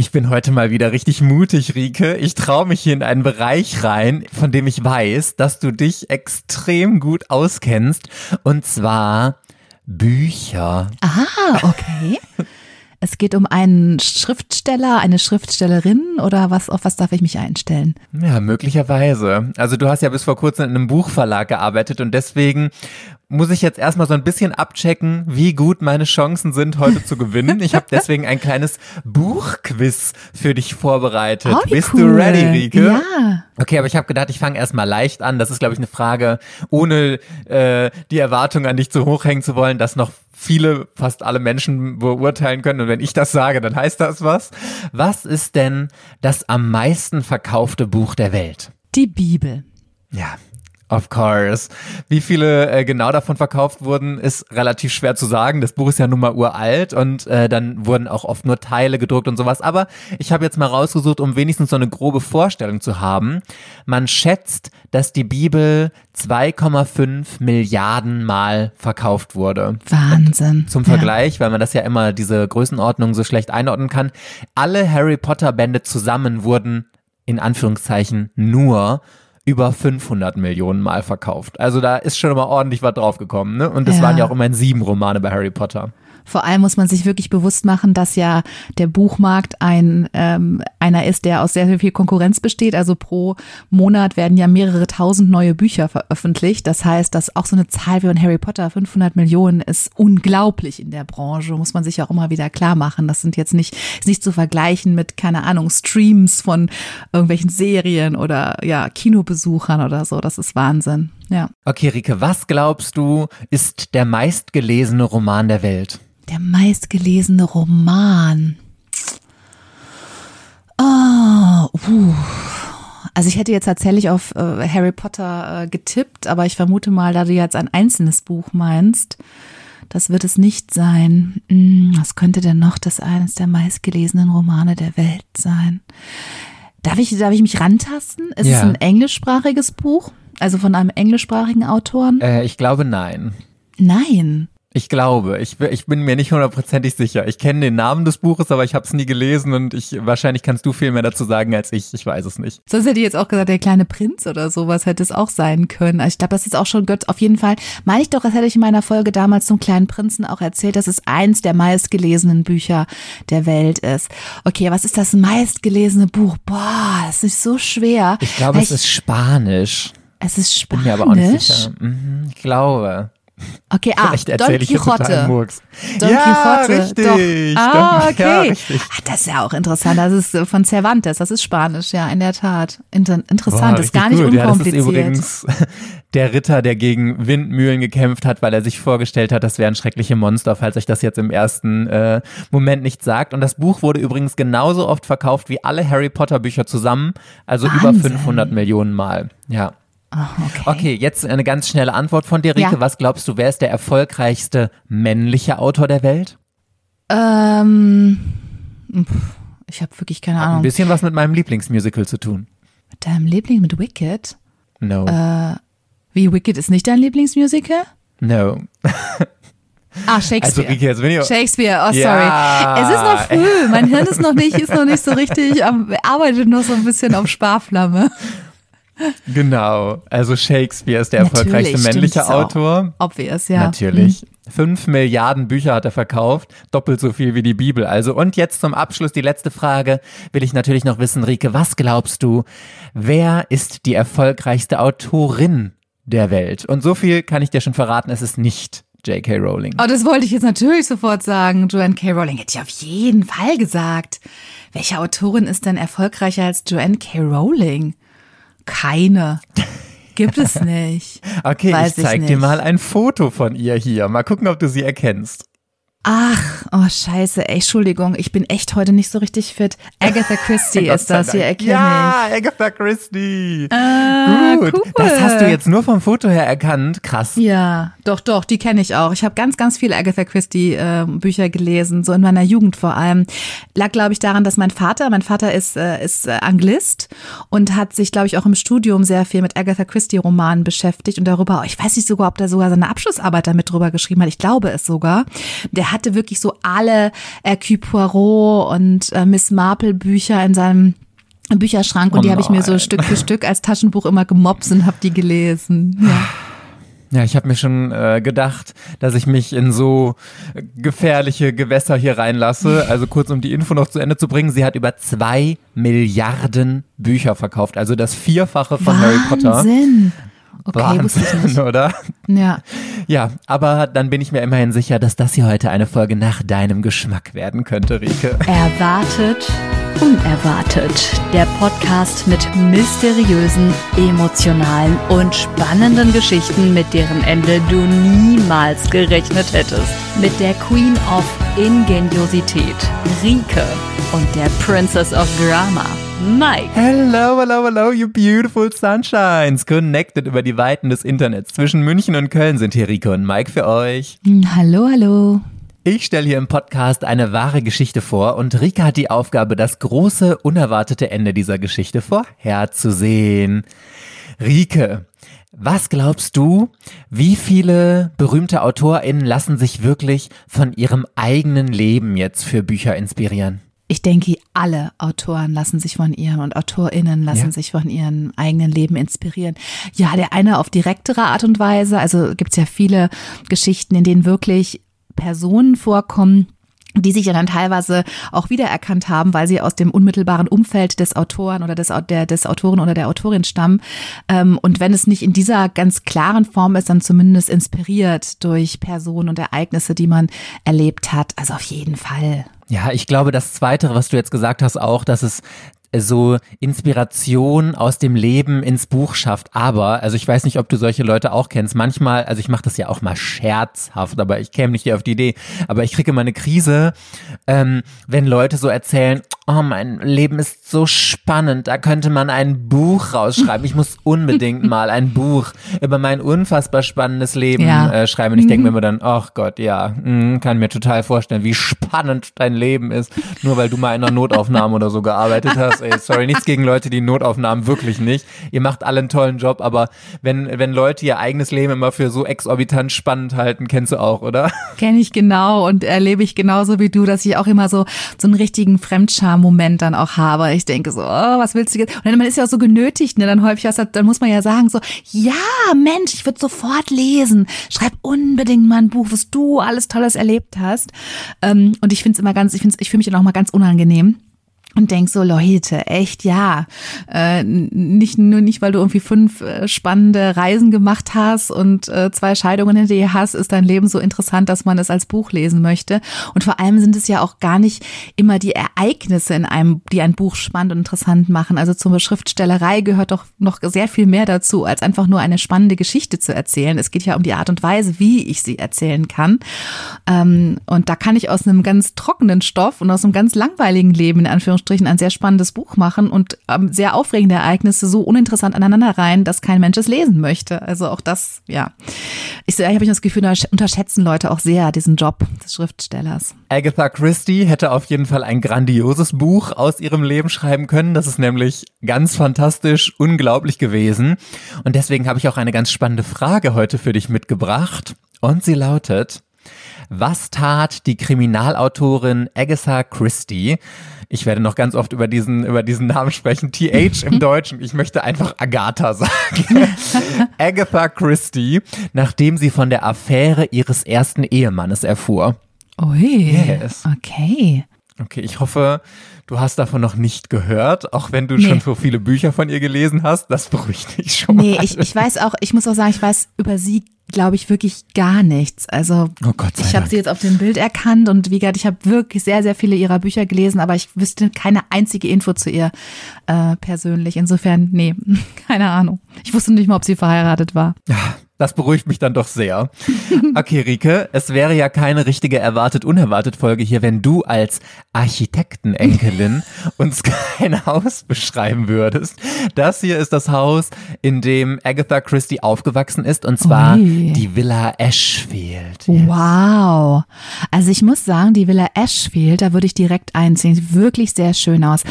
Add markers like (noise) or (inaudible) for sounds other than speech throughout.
Ich bin heute mal wieder richtig mutig, Rike. Ich traue mich hier in einen Bereich rein, von dem ich weiß, dass du dich extrem gut auskennst. Und zwar Bücher. Ah, okay. (laughs) Es geht um einen Schriftsteller, eine Schriftstellerin oder was, auf was darf ich mich einstellen? Ja, möglicherweise. Also du hast ja bis vor kurzem in einem Buchverlag gearbeitet und deswegen muss ich jetzt erstmal so ein bisschen abchecken, wie gut meine Chancen sind, heute zu gewinnen. Ich habe deswegen ein kleines Buchquiz für dich vorbereitet. Oh, Bist cool. du ready, Rike? Ja. Okay, aber ich habe gedacht, ich fange erstmal leicht an. Das ist, glaube ich, eine Frage, ohne äh, die Erwartung an dich zu hoch hängen zu wollen, dass noch viele, fast alle Menschen beurteilen können. Und wenn ich das sage, dann heißt das was. Was ist denn das am meisten verkaufte Buch der Welt? Die Bibel. Ja, Of course. Wie viele äh, genau davon verkauft wurden, ist relativ schwer zu sagen. Das Buch ist ja nun mal uralt und äh, dann wurden auch oft nur Teile gedruckt und sowas. Aber ich habe jetzt mal rausgesucht, um wenigstens so eine grobe Vorstellung zu haben. Man schätzt, dass die Bibel 2,5 Milliarden Mal verkauft wurde. Wahnsinn. Zum Vergleich, weil man das ja immer diese Größenordnung so schlecht einordnen kann. Alle Harry Potter Bände zusammen wurden in Anführungszeichen nur über 500 Millionen Mal verkauft. Also da ist schon mal ordentlich was draufgekommen. Ne? Und das Ja. waren ja auch immerhin sieben Romane bei Harry Potter. Vor allem muss man sich wirklich bewusst machen, dass ja der Buchmarkt ein ähm, einer ist, der aus sehr, sehr viel Konkurrenz besteht. Also pro Monat werden ja mehrere tausend neue Bücher veröffentlicht. Das heißt, dass auch so eine Zahl wie ein Harry Potter 500 Millionen ist unglaublich in der Branche. Muss man sich auch immer wieder klar machen. Das sind jetzt nicht ist nicht zu vergleichen mit keine Ahnung Streams von irgendwelchen Serien oder ja Kinobesuchern oder so. Das ist Wahnsinn. Ja, Okay, Rike, was glaubst du, ist der meistgelesene Roman der Welt? der meistgelesene Roman. Oh, uh. Also ich hätte jetzt tatsächlich auf äh, Harry Potter äh, getippt, aber ich vermute mal, da du jetzt ein einzelnes Buch meinst, das wird es nicht sein. Hm, was könnte denn noch das eines der meistgelesenen Romane der Welt sein? Darf ich, darf ich mich rantasten? Ist es Ja. ein englischsprachiges Buch? Also von einem englischsprachigen Autoren? Äh, ich glaube nein. Nein. Ich glaube, ich, bin- ich bin mir nicht hundertprozentig sicher. Ich kenne den Namen des Buches, aber ich habe es nie gelesen und ich wahrscheinlich kannst du viel mehr dazu sagen als ich. Ich weiß es nicht. Sonst hätte ich jetzt auch gesagt, der kleine Prinz oder sowas hätte es auch sein können. Also ich glaube, das ist auch schon Gott. Auf jeden Fall meine ich doch, das hätte ich in meiner Folge damals zum kleinen Prinzen auch erzählt, dass es eins der meistgelesenen Bücher der Welt ist. Okay, was ist das meistgelesene Buch? Boah, das ist so schwer. Ich glaube, es ist Spanisch. Es ist Bin Spanisch. mir aber auch nicht sicher. Mhm, ich glaube. Okay, ah, Don Quixote. Don ja, Quixote. richtig. Doch. Ah, Don- Ja, okay. (laughs) richtig. ah, das ist ja auch interessant. Das ist äh, von Cervantes. Das ist Spanisch, ja, in der Tat. Inter interessant, Boah, ist gar nicht gut. Ja, das ist unkompliziert. übrigens (laughs) der Ritter, der gegen Windmühlen gekämpft hat, weil er sich vorgestellt hat, das wären schreckliche Monster, falls euch das jetzt im ersten äh, Moment nicht sagt. Und das Buch wurde übrigens genauso oft verkauft wie alle Harry Potter Bücher zusammen, also über Wahnsinn. 500 Millionen Mal. Ja. Okay. Okay, jetzt eine ganz schnelle Antwort von dir, Rike. Ja. Was glaubst du, wer ist der erfolgreichste männliche Autor der Welt? Ähm, ich habe wirklich keine Hat ein Ahnung. bisschen was mit meinem Lieblingsmusical zu tun. Mit deinem Liebling mit Wicked? No. Äh, Wie Wicked ist nicht dein Lieblingsmusical? no. (laughs) Ah, Also Shakespeare. Rike, jetzt bin ich... Shakespeare, oh sorry. Ja. Es ist noch früh, mein Hirn ist noch nicht, ist noch nicht so richtig, arbeitet noch so ein bisschen auf Sparflamme. Genau. Also Shakespeare ist der Natürlich, erfolgreichste männliche auch. Autor. Obvious, ja. Natürlich. Fünf Milliarden Bücher hat er verkauft, doppelt so viel wie die Bibel. Also und jetzt zum Abschluss die letzte Frage. Will ich natürlich noch wissen, Rike, was glaubst du? Wer ist die erfolgreichste Autorin der Welt? Und so viel kann ich dir schon verraten, es ist nicht J.K. Rowling. Oh, das wollte ich jetzt natürlich sofort sagen. Joanne K. Rowling hätte ich auf jeden Fall gesagt. Welche Autorin ist denn erfolgreicher als Joanne K. Rowling? Keine. Gibt es nicht. (laughs) Okay, Weiß ich zeig ich dir mal ein Foto von ihr hier. Mal gucken, ob du sie erkennst. Ach, oh scheiße, ey, Entschuldigung, ich bin echt heute nicht so richtig fit. Agatha Christie (laughs) ist das, hier erkenne Ja, Agatha Christie. Ah, Gut. cool. Das hast du jetzt nur vom Foto her erkannt. Krass. ich. Ja, doch, doch, die kenne ich auch. Ich habe ganz, ganz viele Agatha Christie äh, Bücher gelesen, so in meiner Jugend vor allem. Lag, glaube ich, daran, dass mein Vater, mein Vater ist, äh, ist äh, Anglist und hat sich, glaube ich, auch im Studium sehr viel mit Agatha Christie Romanen beschäftigt und darüber, ich weiß nicht sogar, ob der sogar seine Abschlussarbeit damit drüber geschrieben hat. Ich glaube es sogar. Der der hatte wirklich so alle Hercule Poirot und äh, Miss Marple Bücher in seinem Bücherschrank und Oh die habe ich mir so. Stück für Stück als Taschenbuch immer gemobst und habe die gelesen. Ja. Ja, ich habe mir schon äh, gedacht, dass ich mich in so äh, gefährliche Gewässer hier reinlasse. Also kurz um die Info noch zu Ende zu bringen, sie hat über zwei Milliarden Bücher verkauft, also das Vierfache von Harry Potter. Okay, wusste ich Wahnsinn, nicht. oder? Ja. Ja, aber dann bin ich mir immerhin sicher, dass das hier heute eine Folge nach deinem Geschmack werden könnte, Rike. Erwartet, unerwartet. Der Podcast mit mysteriösen, emotionalen und spannenden Geschichten, mit deren Ende du niemals gerechnet hättest. Mit der Queen of Ingeniosität, Rike, und der Princess of Drama, Mike. Hello, hello, hello, you beautiful sunshines. Connected über die Weiten des Internets. Zwischen München und Köln sind hier Rike und Mike für euch. Hallo, hallo. Ich stelle hier im Podcast eine wahre Geschichte vor und Rika hat die Aufgabe, das große, unerwartete Ende dieser Geschichte vorherzusehen. Rike, was glaubst du, wie viele berühmte AutorInnen lassen sich wirklich von ihrem eigenen Leben jetzt für Bücher inspirieren? Ich denke, alle Autoren lassen sich von ihren und AutorInnen lassen Ja. sich von ihrem eigenen Leben inspirieren. Ja, der eine auf direktere Art und Weise. Also gibt's ja viele Geschichten, in denen wirklich Personen vorkommen, die sich ja dann teilweise auch wiedererkannt haben, weil sie aus dem unmittelbaren Umfeld des Autoren oder des, der, des Autoren oder der Autorin stammen. Ähm, Und wenn es nicht in dieser ganz klaren Form ist, dann zumindest inspiriert durch Personen und Ereignisse, die man erlebt hat. Also auf jeden Fall. Ja, ich glaube, das Zweite, was du jetzt gesagt hast, auch, dass es so Inspiration aus dem Leben ins Buch schafft. Aber, also ich weiß nicht, ob du solche Leute auch kennst. Manchmal, also ich mache das ja auch mal scherzhaft, aber ich käme nicht auf die Idee. Aber ich kriege immer eine Krise, ähm, wenn Leute so erzählen, oh, mein Leben ist so spannend, da könnte man ein Buch rausschreiben. Ich muss unbedingt (laughs) mal ein Buch über mein unfassbar spannendes Leben Ja. äh, schreiben. Und ich denke mir immer dann, ach Gott, ja, mm, kann mir total vorstellen, wie spannend dein Leben ist, nur weil du mal in einer Notaufnahme oder so gearbeitet hast. Ey, sorry, nichts gegen Leute, die Notaufnahmen wirklich nicht. Ihr macht alle einen tollen Job, aber wenn, wenn Leute ihr eigenes Leben immer für so exorbitant spannend halten, kennst du auch, oder? Kenne ich genau und erlebe ich genauso wie du, dass ich auch immer so so einen richtigen Fremdscham-Moment dann auch habe. Ich denke so, oh, was willst du jetzt? Und dann man ist ja auch so genötigt, ne? Dann häufig, was- dann muss man ja sagen so, ja, Mensch, ich würde sofort lesen. Schreib unbedingt mal ein Buch, was du alles Tolles erlebt hast. Ähm, und ich finde es immer ganz, ich finde ich fühle mich dann auch mal ganz unangenehm. Und denk so, Leute, echt ja. Äh, nicht nur nicht, weil du irgendwie fünf äh, spannende Reisen gemacht hast und äh, zwei Scheidungen hinter dir hast, ist dein Leben so interessant, dass man es als Buch lesen möchte. Und vor allem sind es ja auch gar nicht immer die Ereignisse in einem, die ein Buch spannend und interessant machen. Also zur Schriftstellerei gehört doch noch sehr viel mehr dazu, als einfach nur eine spannende Geschichte zu erzählen. Es geht ja um die Art und Weise, wie ich sie erzählen kann. Ähm, und da kann ich aus einem ganz trockenen Stoff und aus einem ganz langweiligen Leben in Anführungsstrichen ein sehr spannendes Buch machen und ähm, sehr aufregende Ereignisse so uninteressant aneinander rein, dass kein Mensch es lesen möchte. Also auch das, ja. Ich, ich habe das Gefühl, da unterschätzen Leute auch sehr diesen Job des Schriftstellers. Agatha Christie hätte auf jeden Fall ein grandioses Buch aus ihrem Leben schreiben können. Das ist nämlich ganz fantastisch, unglaublich gewesen. Und deswegen habe ich auch eine ganz spannende Frage heute für dich mitgebracht. Und sie lautet, was tat die Kriminalautorin Agatha Christie? Ich werde noch ganz oft über diesen, über diesen Namen sprechen. TH im (laughs) Deutschen. Ich möchte einfach Agatha sagen. (laughs) Agatha Christie, nachdem sie von der Affäre ihres ersten Ehemannes erfuhr. Ui, Yes. okay. Okay, ich hoffe, du hast davon noch nicht gehört, auch wenn du Nee. schon so viele Bücher von ihr gelesen hast. Das beruhigt dich schon Nee, mal. ich, ich weiß auch, ich muss auch sagen, ich weiß über sie, glaube ich, wirklich gar nichts. Also Oh Gott ich habe sie jetzt auf dem Bild erkannt und wie gesagt, ich habe wirklich sehr, sehr viele ihrer Bücher gelesen, aber ich wüsste keine einzige Info zu ihr äh, persönlich. Insofern, nee, (laughs) keine Ahnung. Ich wusste nicht mal, ob sie verheiratet war. Das beruhigt mich dann doch sehr. (laughs) Okay, Rike, es wäre ja keine richtige Erwartet-Unerwartet-Folge hier, wenn du als Architektenenkelin (laughs) uns kein Haus beschreiben würdest. Das hier ist das Haus, in dem Agatha Christie aufgewachsen ist, und zwar Ui. die Villa Ashfield. Wow. Also ich muss sagen, die Villa Ashfield, da würde ich direkt einziehen. Sieht wirklich sehr schön aus.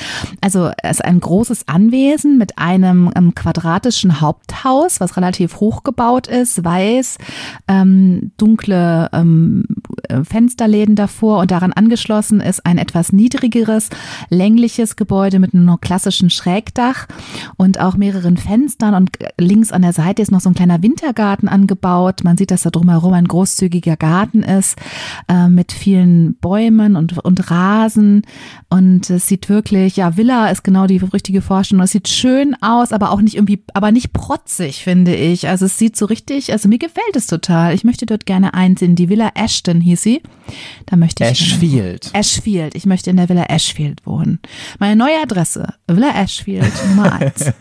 Also es ist ein großes Anwesen mit einem ähm, quadratischen Haupthaus, was relativ hoch gebaut ist ist, weiß, ähm, dunkle ähm, Fensterläden davor und daran angeschlossen ist ein etwas niedrigeres, längliches Gebäude mit einem klassischen Schrägdach und auch mehreren Fenstern und links an der Seite ist noch so ein kleiner Wintergarten angebaut. Man sieht, dass da drumherum ein großzügiger Garten ist äh, mit vielen Bäumen und, und Rasen und es sieht wirklich, ja, Villa ist genau die richtige Vorstellung. Es sieht schön aus, aber auch nicht irgendwie, aber nicht protzig, finde ich. Also es sieht so richtig, also mir gefällt es total. Ich möchte dort gerne einsehen. Die Villa Ashton hieß sie. Da möchte ich. Ashfield. Ashfield. Ich möchte in der Villa Ashfield wohnen. Meine neue Adresse, Villa Ashfield Nummer (laughs) 1.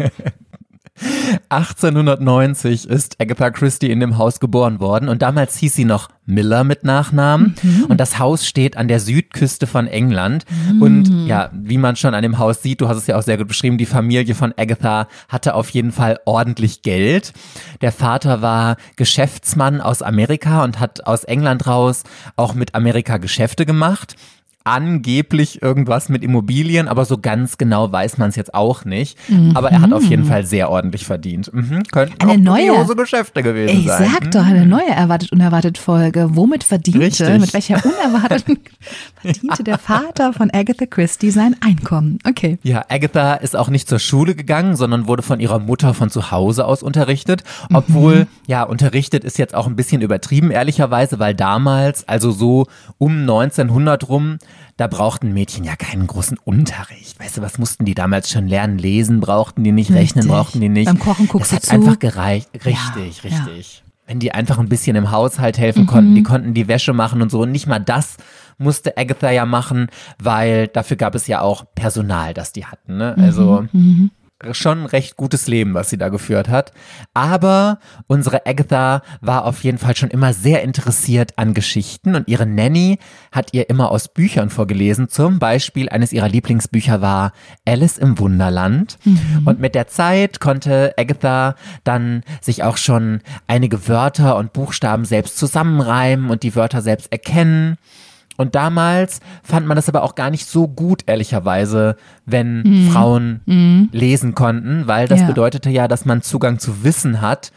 1890 ist Agatha Christie in dem Haus geboren worden und damals hieß sie noch Miller mit Nachnamen mhm. und das Haus steht an der Südküste von England mhm. und ja, wie man schon an dem Haus sieht, du hast es ja auch sehr gut beschrieben, die Familie von Agatha hatte auf jeden Fall ordentlich Geld. Der Vater war Geschäftsmann aus Amerika und hat aus England raus auch mit Amerika Geschäfte gemacht angeblich irgendwas mit Immobilien, aber so ganz genau weiß man es jetzt auch nicht. Mhm. Aber er hat auf jeden Fall sehr ordentlich verdient. Mhm. Könnten eine neue Geschäfte gewesen ich sein. Ich sag doch, eine mhm. neue erwartet unerwartet Folge. Womit verdiente, Richtig. mit welcher unerwarteten (laughs) verdiente der Vater von Agatha Christie sein Einkommen? Okay. Ja, Agatha ist auch nicht zur Schule gegangen, sondern wurde von ihrer Mutter von zu Hause aus unterrichtet. Obwohl, mhm. ja, unterrichtet ist jetzt auch ein bisschen übertrieben, ehrlicherweise, weil damals, also so um 1900 rum, da brauchten Mädchen ja keinen großen Unterricht. Weißt du, was mussten die damals schon lernen? Lesen brauchten die nicht, rechnen richtig. brauchten die nicht. Beim Kochen guckst das du hat einfach gereicht. Richtig, ja, richtig. Ja. Wenn die einfach ein bisschen im Haushalt helfen mhm. konnten, die konnten die Wäsche machen und so. Und nicht mal das musste Agatha ja machen, weil dafür gab es ja auch Personal, das die hatten. Ne? Also mhm. mhm schon ein recht gutes Leben, was sie da geführt hat. Aber unsere Agatha war auf jeden Fall schon immer sehr interessiert an Geschichten und ihre Nanny hat ihr immer aus Büchern vorgelesen. Zum Beispiel eines ihrer Lieblingsbücher war Alice im Wunderland. Mhm. Und mit der Zeit konnte Agatha dann sich auch schon einige Wörter und Buchstaben selbst zusammenreimen und die Wörter selbst erkennen. Und damals fand man das aber auch gar nicht so gut, ehrlicherweise, wenn mhm. Frauen mhm. lesen konnten, weil das ja. bedeutete ja, dass man Zugang zu Wissen hat,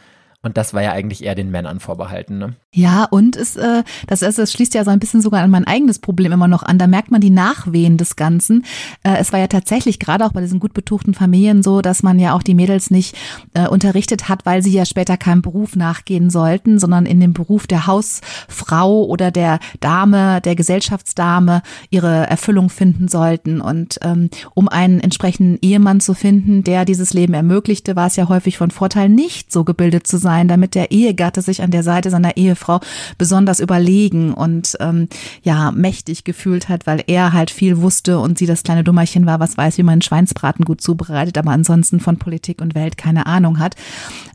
und das war ja eigentlich eher den Männern vorbehalten. Ne? Ja, und es, äh, das, ist, das schließt ja so ein bisschen sogar an mein eigenes Problem immer noch an. Da merkt man die Nachwehen des Ganzen. Äh, es war ja tatsächlich gerade auch bei diesen gut betuchten Familien so, dass man ja auch die Mädels nicht äh, unterrichtet hat, weil sie ja später keinem Beruf nachgehen sollten, sondern in dem Beruf der Hausfrau oder der Dame, der Gesellschaftsdame ihre Erfüllung finden sollten. Und ähm, um einen entsprechenden Ehemann zu finden, der dieses Leben ermöglichte, war es ja häufig von Vorteil, nicht so gebildet zu sein sein, damit der Ehegatte sich an der Seite seiner Ehefrau besonders überlegen und ähm, ja mächtig gefühlt hat, weil er halt viel wusste und sie das kleine Dummerchen war, was weiß, wie man Schweinsbraten gut zubereitet, aber ansonsten von Politik und Welt keine Ahnung hat.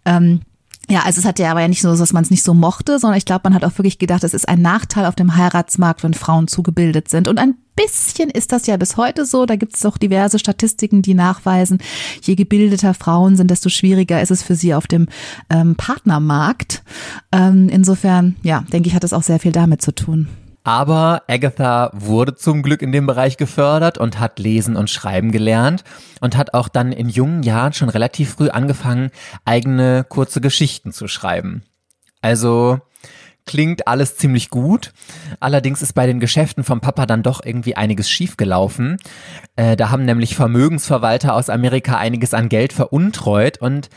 Ähm, ja, also es hat ja aber ja nicht so, dass man es nicht so mochte, sondern ich glaube, man hat auch wirklich gedacht, es ist ein Nachteil auf dem Heiratsmarkt, wenn Frauen zugebildet sind. Und ein bisschen ist das ja bis heute so. Da gibt es doch diverse Statistiken, die nachweisen, je gebildeter Frauen sind, desto schwieriger ist es für sie auf dem ähm, Partnermarkt. Ähm, insofern, ja, denke ich, hat das auch sehr viel damit zu tun. Aber Agatha wurde zum Glück in dem Bereich gefördert und hat lesen und schreiben gelernt und hat auch dann in jungen Jahren schon relativ früh angefangen, eigene kurze Geschichten zu schreiben. Also klingt alles ziemlich gut. Allerdings ist bei den Geschäften vom Papa dann doch irgendwie einiges schiefgelaufen. Äh, da haben nämlich Vermögensverwalter aus Amerika einiges an Geld veruntreut und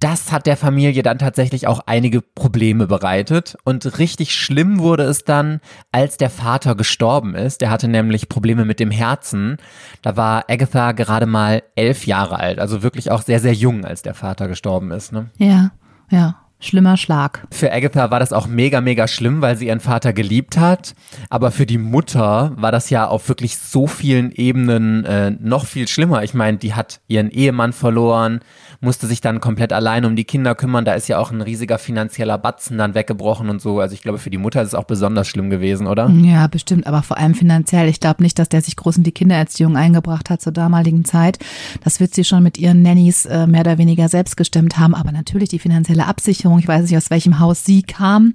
das hat der Familie dann tatsächlich auch einige Probleme bereitet. Und richtig schlimm wurde es dann, als der Vater gestorben ist. Der hatte nämlich Probleme mit dem Herzen. Da war Agatha gerade mal elf Jahre alt, also wirklich auch sehr, sehr jung, als der Vater gestorben ist. Ne? Ja, ja. Schlimmer Schlag. Für Agatha war das auch mega, mega schlimm, weil sie ihren Vater geliebt hat. Aber für die Mutter war das ja auf wirklich so vielen Ebenen äh, noch viel schlimmer. Ich meine, die hat ihren Ehemann verloren, musste sich dann komplett allein um die Kinder kümmern. Da ist ja auch ein riesiger finanzieller Batzen dann weggebrochen und so. Also ich glaube, für die Mutter ist es auch besonders schlimm gewesen, oder? Ja, bestimmt, aber vor allem finanziell. Ich glaube nicht, dass der sich groß in die Kindererziehung eingebracht hat zur damaligen Zeit. Das wird sie schon mit ihren Nannies äh, mehr oder weniger selbst gestemmt haben. Aber natürlich die finanzielle Absicherung. Ich weiß nicht, aus welchem Haus sie kam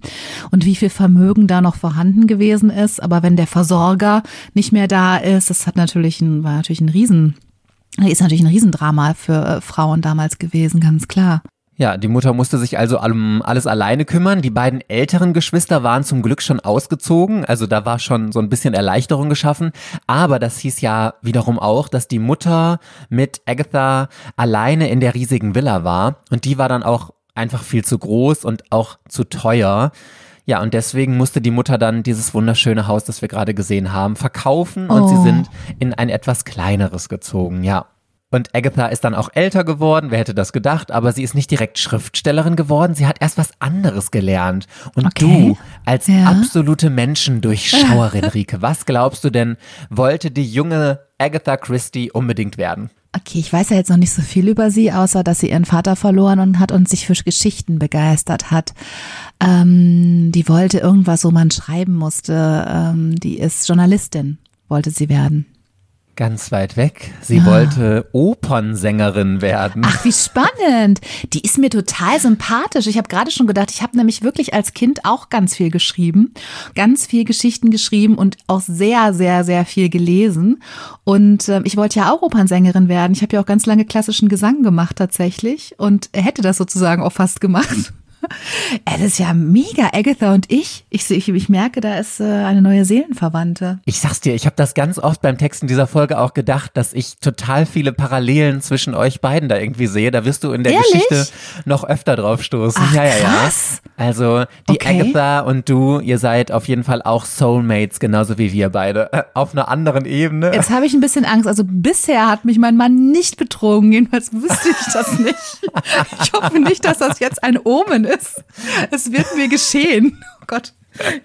und wie viel Vermögen da noch vorhanden gewesen ist. Aber wenn der Versorger nicht mehr da ist, das hat natürlich ein, war natürlich ein Riesen ist natürlich ein Riesendrama für äh, Frauen damals gewesen, ganz klar. Ja, die Mutter musste sich also um alles alleine kümmern. Die beiden älteren Geschwister waren zum Glück schon ausgezogen, also da war schon so ein bisschen Erleichterung geschaffen. Aber das hieß ja wiederum auch, dass die Mutter mit Agatha alleine in der riesigen Villa war und die war dann auch einfach viel zu groß und auch zu teuer. Ja, und deswegen musste die Mutter dann dieses wunderschöne Haus, das wir gerade gesehen haben, verkaufen und Oh. sie sind in ein etwas kleineres gezogen, ja. Und Agatha ist dann auch älter geworden, wer hätte das gedacht, aber sie ist nicht direkt Schriftstellerin geworden, sie hat erst was anderes gelernt. Und Okay. du, als Ja. absolute Menschendurchschauerin, (laughs) Rike, was glaubst du denn, wollte die junge Agatha Christie unbedingt werden? Okay, ich weiß ja jetzt noch nicht so viel über sie, außer dass sie ihren Vater verloren und hat und sich für Geschichten begeistert hat. Ähm, die wollte irgendwas, wo man schreiben musste. Ähm, die ist Journalistin, wollte sie werden. Ganz weit weg. Sie wollte Opernsängerin werden. Ach, wie spannend. Die ist mir total sympathisch. Ich habe gerade schon gedacht, ich habe nämlich wirklich als Kind auch ganz viel geschrieben, ganz viel Geschichten geschrieben und auch sehr, sehr, sehr viel gelesen. Und ähm, ich wollte ja auch Opernsängerin werden. Ich habe ja auch ganz lange klassischen Gesang gemacht tatsächlich und hätte das sozusagen auch fast gemacht. (laughs) Das ist ja mega, Agatha und ich. Ich, ich, ich merke, da ist äh, eine neue Seelenverwandte. Ich sag's dir, ich habe das ganz oft beim Texten dieser Folge auch gedacht, dass ich total viele Parallelen zwischen euch beiden da irgendwie sehe. Da wirst du in der Ehrlich? Geschichte noch öfter drauf stoßen. Ach, ja, ja, ja. krass. Also die Okay. Agatha und du, ihr seid auf jeden Fall auch Soulmates, genauso wie wir beide. Äh, Auf einer anderen Ebene. Jetzt habe ich ein bisschen Angst. Also bisher hat mich mein Mann nicht betrogen. Jedenfalls wüsste ich das nicht. Ich hoffe nicht, dass das jetzt ein Omen ist. Es wird mir geschehen. Oh Gott.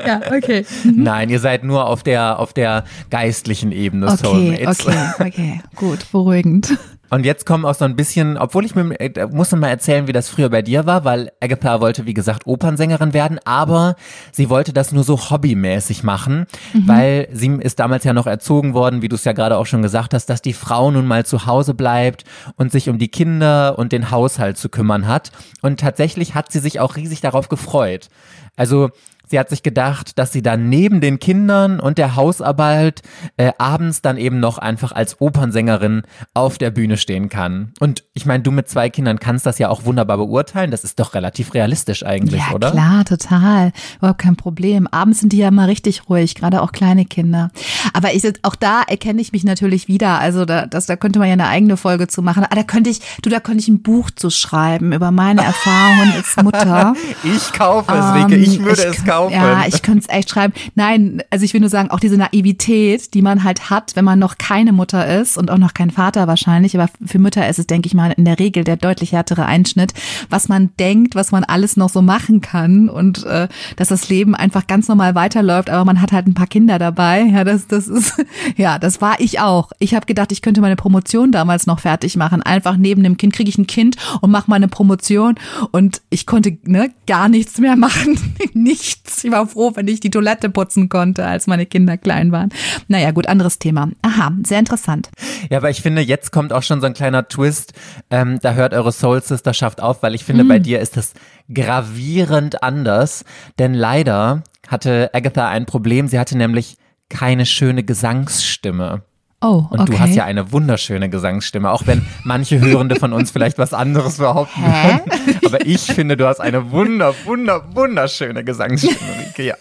Ja, okay. Nein, ihr seid nur auf der, auf der geistlichen Ebene Okay, Soulmates. okay, okay. Gut, beruhigend. Und jetzt kommen auch so ein bisschen, obwohl ich mir, äh, muss mal erzählen, wie das früher bei dir war, weil Agatha wollte, wie gesagt, Opernsängerin werden, aber sie wollte das nur so hobbymäßig machen, weil sie ist damals ja noch erzogen worden, wie du es ja gerade auch schon gesagt hast, dass die Frau nun mal zu Hause bleibt und sich um die Kinder und den Haushalt zu kümmern hat. Und tatsächlich hat sie sich auch riesig darauf gefreut. Also, Sie hat sich gedacht, dass sie dann neben den Kindern und der Hausarbeit äh, abends dann eben noch einfach als Opernsängerin auf der Bühne stehen kann. Und ich meine, du mit zwei Kindern kannst das ja auch wunderbar beurteilen. Das ist doch relativ realistisch eigentlich, Ja, oder? klar, total. Überhaupt kein Problem. Abends sind die ja mal richtig ruhig, gerade auch kleine Kinder. Aber ich, auch da erkenne ich mich natürlich wieder. Also da, das, da könnte man ja eine eigene Folge zu machen. Ah, da könnte ich, du, da könnte ich ein Buch zu schreiben über meine Erfahrungen als Mutter. (laughs) Ich kaufe es, Rike. Ähm, Ich würde es könnt- kaufen. Ja, ich könnte es echt schreiben. Nein, also ich will nur sagen, auch diese Naivität, die man halt hat, wenn man noch keine Mutter ist und auch noch kein Vater wahrscheinlich, aber für Mütter ist es, denke ich mal, in der Regel der deutlich härtere Einschnitt, was man denkt, was man alles noch so machen kann und äh, dass das Leben einfach ganz normal weiterläuft, aber man hat halt ein paar Kinder dabei. Ja, das, das ist, (laughs) ja, das war ich auch. Ich habe gedacht, ich könnte meine Promotion damals noch fertig machen. Einfach neben dem Kind kriege ich ein Kind und mache meine Promotion und ich konnte ne, gar nichts mehr machen. (laughs) nichts. Ich war froh, wenn ich die Toilette putzen konnte, als meine Kinder klein waren. Naja, gut, anderes Thema. Aha, sehr interessant. Ja, aber ich finde, jetzt kommt auch schon so ein kleiner Twist. Ähm, da hört eure Soul Sisterschaft auf, weil ich finde, bei dir ist es gravierend anders. Denn leider hatte Agatha ein Problem. Sie hatte nämlich keine schöne Gesangsstimme. Oh, Und okay. du hast ja eine wunderschöne Gesangsstimme, auch wenn manche Hörende von uns vielleicht was anderes behaupten Hä? würden. Aber ich finde, du hast eine wunder, wunder, wunderschöne Gesangsstimme, Rike. Ja.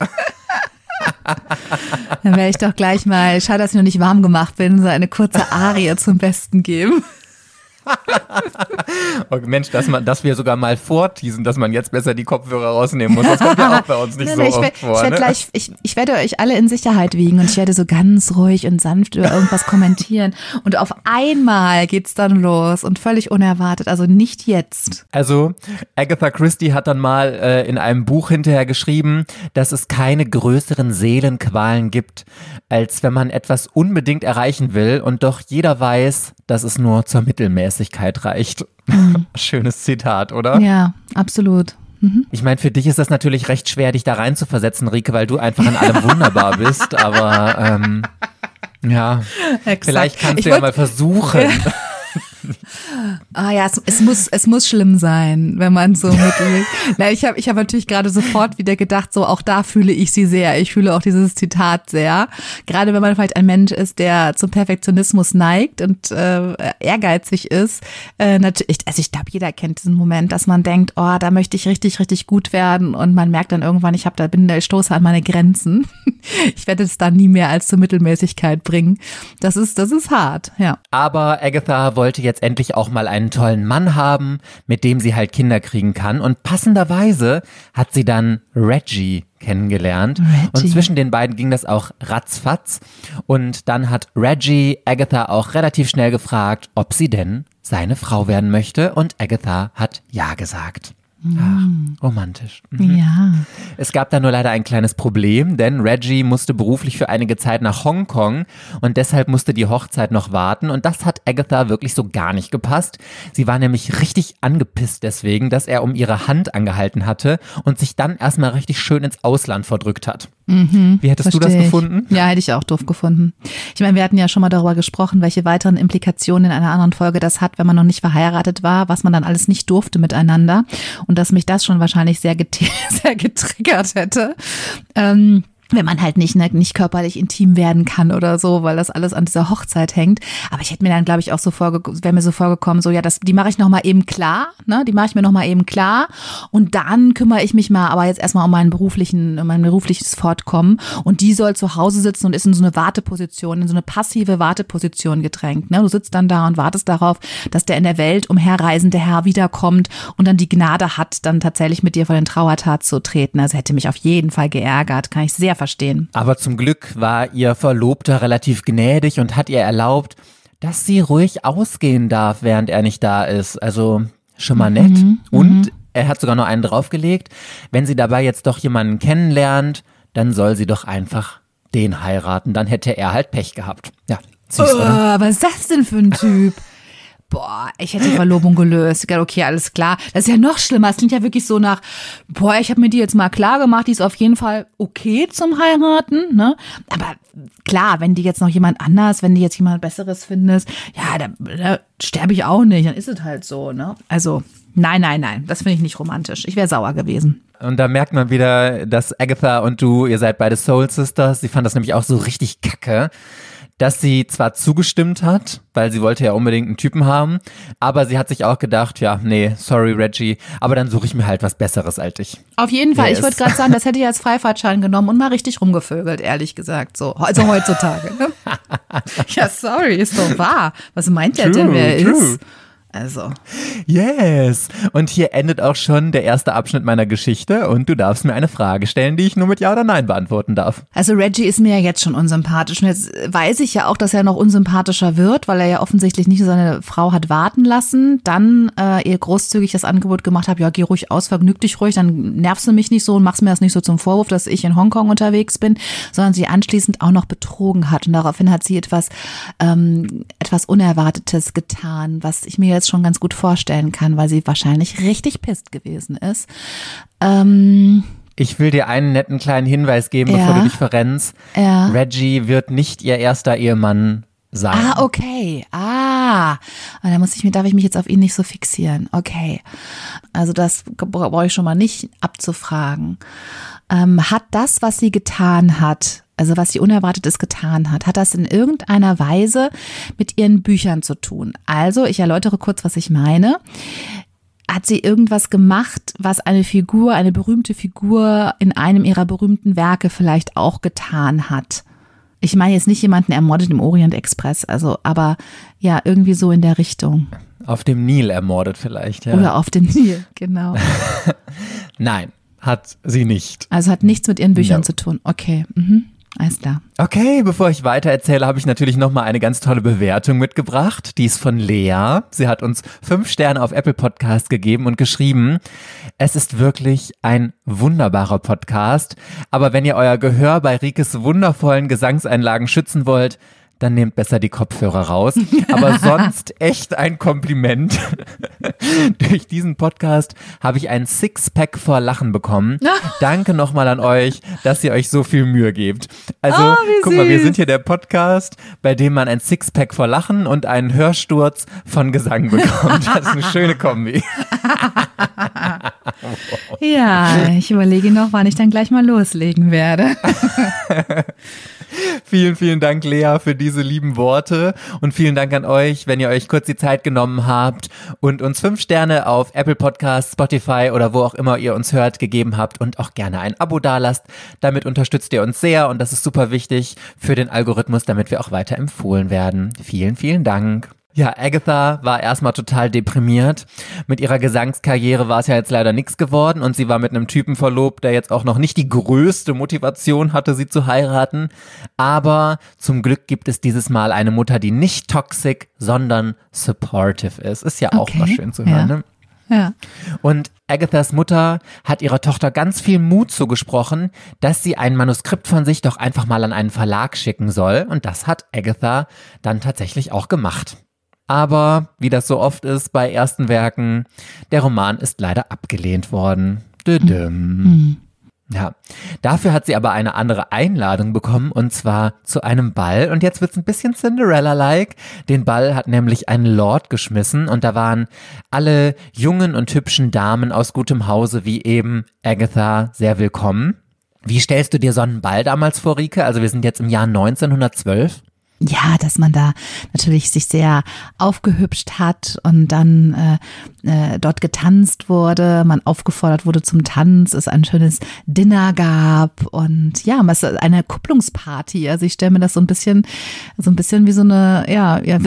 Dann werde ich doch gleich mal, schade, dass ich noch nicht warm gemacht bin, so eine kurze Arie zum Besten geben. (laughs) Oh, Mensch, dass, man, dass wir sogar mal vorteasen, dass man jetzt besser die Kopfhörer rausnehmen muss. Das kommt ja auch bei uns nicht (laughs) Nein, so nein, ich vor. Ich, werd ne? gleich, ich, ich werde euch alle in Sicherheit wiegen und ich werde so ganz ruhig und sanft über irgendwas kommentieren. Und auf einmal geht's dann los und völlig unerwartet. Also nicht jetzt. Also, Agatha Christie hat dann mal äh, in einem Buch hinterher geschrieben, dass es keine größeren Seelenqualen gibt, als wenn man etwas unbedingt erreichen will und doch jeder weiß, dass es nur zur Mittelmäßigkeit reicht. (laughs) Schönes Zitat, oder? Ja, absolut. Ich meine, für dich ist das natürlich recht schwer, dich da rein zu versetzen, Rike, weil du einfach in allem wunderbar bist, aber ähm, ja, (laughs) Exakt. vielleicht kannst du ja mal versuchen. Ah ja, es, es, muss es muss schlimm sein, wenn man so (laughs) mittel. Na, ich habe ich habe natürlich gerade sofort wieder gedacht, so auch da fühle ich sie sehr. Ich fühle auch dieses Zitat sehr. Gerade wenn man vielleicht ein Mensch ist, der zum Perfektionismus neigt und äh, ehrgeizig ist. Äh, natürlich, also ich glaube, jeder kennt diesen Moment, dass man denkt, oh, da möchte ich richtig richtig gut werden und man merkt dann irgendwann, ich habe da bin ich stoße an meine Grenzen. (laughs) ich werde es dann nie mehr als zur Mittelmäßigkeit bringen. Das ist das ist hart, ja. Aber Agatha wollte jetzt endlich auch mal einen einen tollen Mann haben, mit dem sie halt Kinder kriegen kann. Und passenderweise hat sie dann Reggie kennengelernt. Reggie. Und zwischen den beiden ging das auch ratzfatz. Und dann hat Reggie Agatha auch relativ schnell gefragt, ob sie denn seine Frau werden möchte. Und Agatha hat Ja gesagt. Ach, romantisch. Mhm. Ja. Es gab da nur leider ein kleines Problem, denn Reggie musste beruflich für einige Zeit nach Hongkong und deshalb musste die Hochzeit noch warten und das hat Agatha wirklich so gar nicht gepasst. Sie war nämlich richtig angepisst deswegen, dass er um ihre Hand angehalten hatte und sich dann erstmal richtig schön ins Ausland verdrückt hat. Mhm, Wie hättest du das gefunden? Ja, hätte ich auch doof gefunden. Ich meine, wir hatten ja schon mal darüber gesprochen, welche weiteren Implikationen in einer anderen Folge das hat, wenn man noch nicht verheiratet war, was man dann alles nicht durfte miteinander und dass mich das schon wahrscheinlich sehr, get (laughs) sehr getriggert hätte. Ähm, wenn man halt nicht, ne, nicht körperlich intim werden kann oder so, weil das alles an dieser Hochzeit hängt. Aber ich hätte mir dann, glaube ich, auch so vorge wäre mir so vorgekommen, so ja, das, die mache ich noch mal eben klar, ne, die mache ich mir noch mal eben klar und dann kümmere ich mich mal, aber jetzt erstmal um meinen beruflichen, um mein berufliches Fortkommen und die soll zu Hause sitzen und ist in so eine Warteposition, in so eine passive Warteposition gedrängt. Ne, du sitzt dann da und wartest darauf, dass der in der Welt umherreisende Herr wiederkommt und dann die Gnade hat, dann tatsächlich mit dir vor den Trauertat zu treten. Also hätte mich auf jeden Fall geärgert, kann ich sehr verstehen. Aber zum Glück war ihr Verlobter relativ gnädig und hat ihr erlaubt, dass sie ruhig ausgehen darf, während er nicht da ist. Also schon mal nett. Mhm, und mhm. er hat sogar noch einen draufgelegt. Wenn sie dabei jetzt doch jemanden kennenlernt, dann soll sie doch einfach den heiraten. Dann hätte er halt Pech gehabt. Ja, süß, oh? Was ist das denn für ein Typ? Boah, ich hätte Verlobung gelöst. Okay, alles klar. Das ist ja noch schlimmer. Es klingt ja wirklich so nach, boah, ich habe mir die jetzt mal klar gemacht, die ist auf jeden Fall okay zum Heiraten, ne? Aber klar, wenn die jetzt noch jemand anders, wenn die jetzt jemand Besseres findest, ja, da, da sterbe ich auch nicht, dann ist es halt so, ne? Also, nein, nein, nein, das finde ich nicht romantisch. Ich wäre sauer gewesen. Und da merkt man wieder, dass Agatha und du, ihr seid beide Soul Sisters. Sie fand das nämlich auch so richtig kacke dass sie zwar zugestimmt hat, weil sie wollte ja unbedingt einen Typen haben, aber sie hat sich auch gedacht, ja, nee, sorry Reggie, aber dann suche ich mir halt was Besseres als dich. Auf jeden Fall, yes. ich würde gerade sagen, das hätte ich als Freifahrtschein genommen und mal richtig rumgevögelt, ehrlich gesagt, so, also heutzutage. Ne? (laughs) ja, sorry, ist doch wahr. Was meint der denn, wer true. ist? Also. Yes. Und hier endet auch schon der erste Abschnitt meiner Geschichte und du darfst mir eine Frage stellen, die ich nur mit Ja oder Nein beantworten darf. Also Reggie ist mir ja jetzt schon unsympathisch und jetzt weiß ich ja auch, dass er noch unsympathischer wird, weil er ja offensichtlich nicht seine Frau hat warten lassen, dann äh, ihr großzügig das Angebot gemacht hat, ja, geh ruhig aus, vergnüg dich ruhig, dann nervst du mich nicht so und machst mir das nicht so zum Vorwurf, dass ich in Hongkong unterwegs bin, sondern sie anschließend auch noch betrogen hat und daraufhin hat sie etwas, ähm, etwas Unerwartetes getan, was ich mir jetzt schon ganz gut vorstellen kann, weil sie wahrscheinlich richtig pisst gewesen ist. Ähm, ich will dir einen netten kleinen Hinweis geben, ja, bevor du dich verrennst. Ja. Reggie wird nicht ihr erster Ehemann sein. Ah, okay. Ah, und da muss ich mir, darf ich mich jetzt auf ihn nicht so fixieren. Okay. Also das brauche ich schon mal nicht abzufragen. Ähm, hat das, was sie getan hat, also was sie Unerwartetes getan hat, hat das in irgendeiner Weise mit ihren Büchern zu tun. Also, ich erläutere kurz, was ich meine. Hat sie irgendwas gemacht, was eine Figur, eine berühmte Figur in einem ihrer berühmten Werke vielleicht auch getan hat? Ich meine jetzt nicht jemanden ermordet im Orient Express, also, aber ja, irgendwie so in der Richtung. Auf dem Nil ermordet vielleicht, ja. Oder auf dem Nil, genau. (laughs) Nein, hat sie nicht. Also hat nichts mit ihren Büchern no. zu tun. Okay. Mhm. Alles klar. Okay, bevor ich weiter erzähle, habe ich natürlich nochmal eine ganz tolle Bewertung mitgebracht. Die ist von Lea. Sie hat uns fünf Sterne auf Apple Podcast gegeben und geschrieben, es ist wirklich ein wunderbarer Podcast. Aber wenn ihr euer Gehör bei Rikes wundervollen Gesangseinlagen schützen wollt, dann nehmt besser die Kopfhörer raus. Aber (laughs) sonst echt ein Kompliment. (laughs) Durch diesen Podcast habe ich ein Sixpack vor Lachen bekommen. (laughs) Danke nochmal an euch, dass ihr euch so viel Mühe gebt. Also, Oh, guck mal, wir süß. sind hier der Podcast, bei dem man ein Sixpack vor Lachen und einen Hörsturz von Gesang bekommt. Das ist eine schöne Kombi. Ja, ich überlege noch, wann ich dann gleich mal loslegen werde. (laughs) Vielen, vielen Dank, Lea, für diese lieben Worte und vielen Dank an euch, wenn ihr euch kurz die Zeit genommen habt und uns fünf Sterne auf Apple Podcasts, Spotify oder wo auch immer ihr uns hört gegeben habt und auch gerne ein Abo dalasst. Damit unterstützt ihr uns sehr und das ist super wichtig für den Algorithmus, damit wir auch weiter empfohlen werden. Vielen, vielen Dank. Ja, Agatha war erstmal total deprimiert. Mit ihrer Gesangskarriere war es ja jetzt leider nichts geworden und sie war mit einem Typen verlobt, der jetzt auch noch nicht die größte Motivation hatte, sie zu heiraten. Aber zum Glück gibt es dieses Mal eine Mutter, die nicht toxic, sondern supportive ist. Ist ja auch Okay, mal schön zu hören, ja. ne? Ja. Und Agathas Mutter hat ihrer Tochter ganz viel Mut zugesprochen, dass sie ein Manuskript von sich doch einfach mal an einen Verlag schicken soll. Und das hat Agatha dann tatsächlich auch gemacht. Aber, wie das so oft ist bei ersten Werken, der Roman ist leider abgelehnt worden. Düdüm. Ja, dafür hat sie aber eine andere Einladung bekommen und zwar zu einem Ball und jetzt wird's ein bisschen Cinderella-like. Den Ball hat nämlich ein Lord geschmissen und da waren alle jungen und hübschen Damen aus gutem Hause wie eben Agatha sehr willkommen. Wie stellst du dir so einen Ball damals vor, Rike? Also wir sind jetzt im Jahr 1912. Ja, dass man da natürlich sich sehr aufgehübscht hat und dann äh, äh, dort getanzt wurde, man aufgefordert wurde zum Tanz, es ein schönes Dinner gab und ja, es ist eine Kupplungsparty. Also ich stelle mir das so ein bisschen, so ein bisschen wie so eine, ja, ja,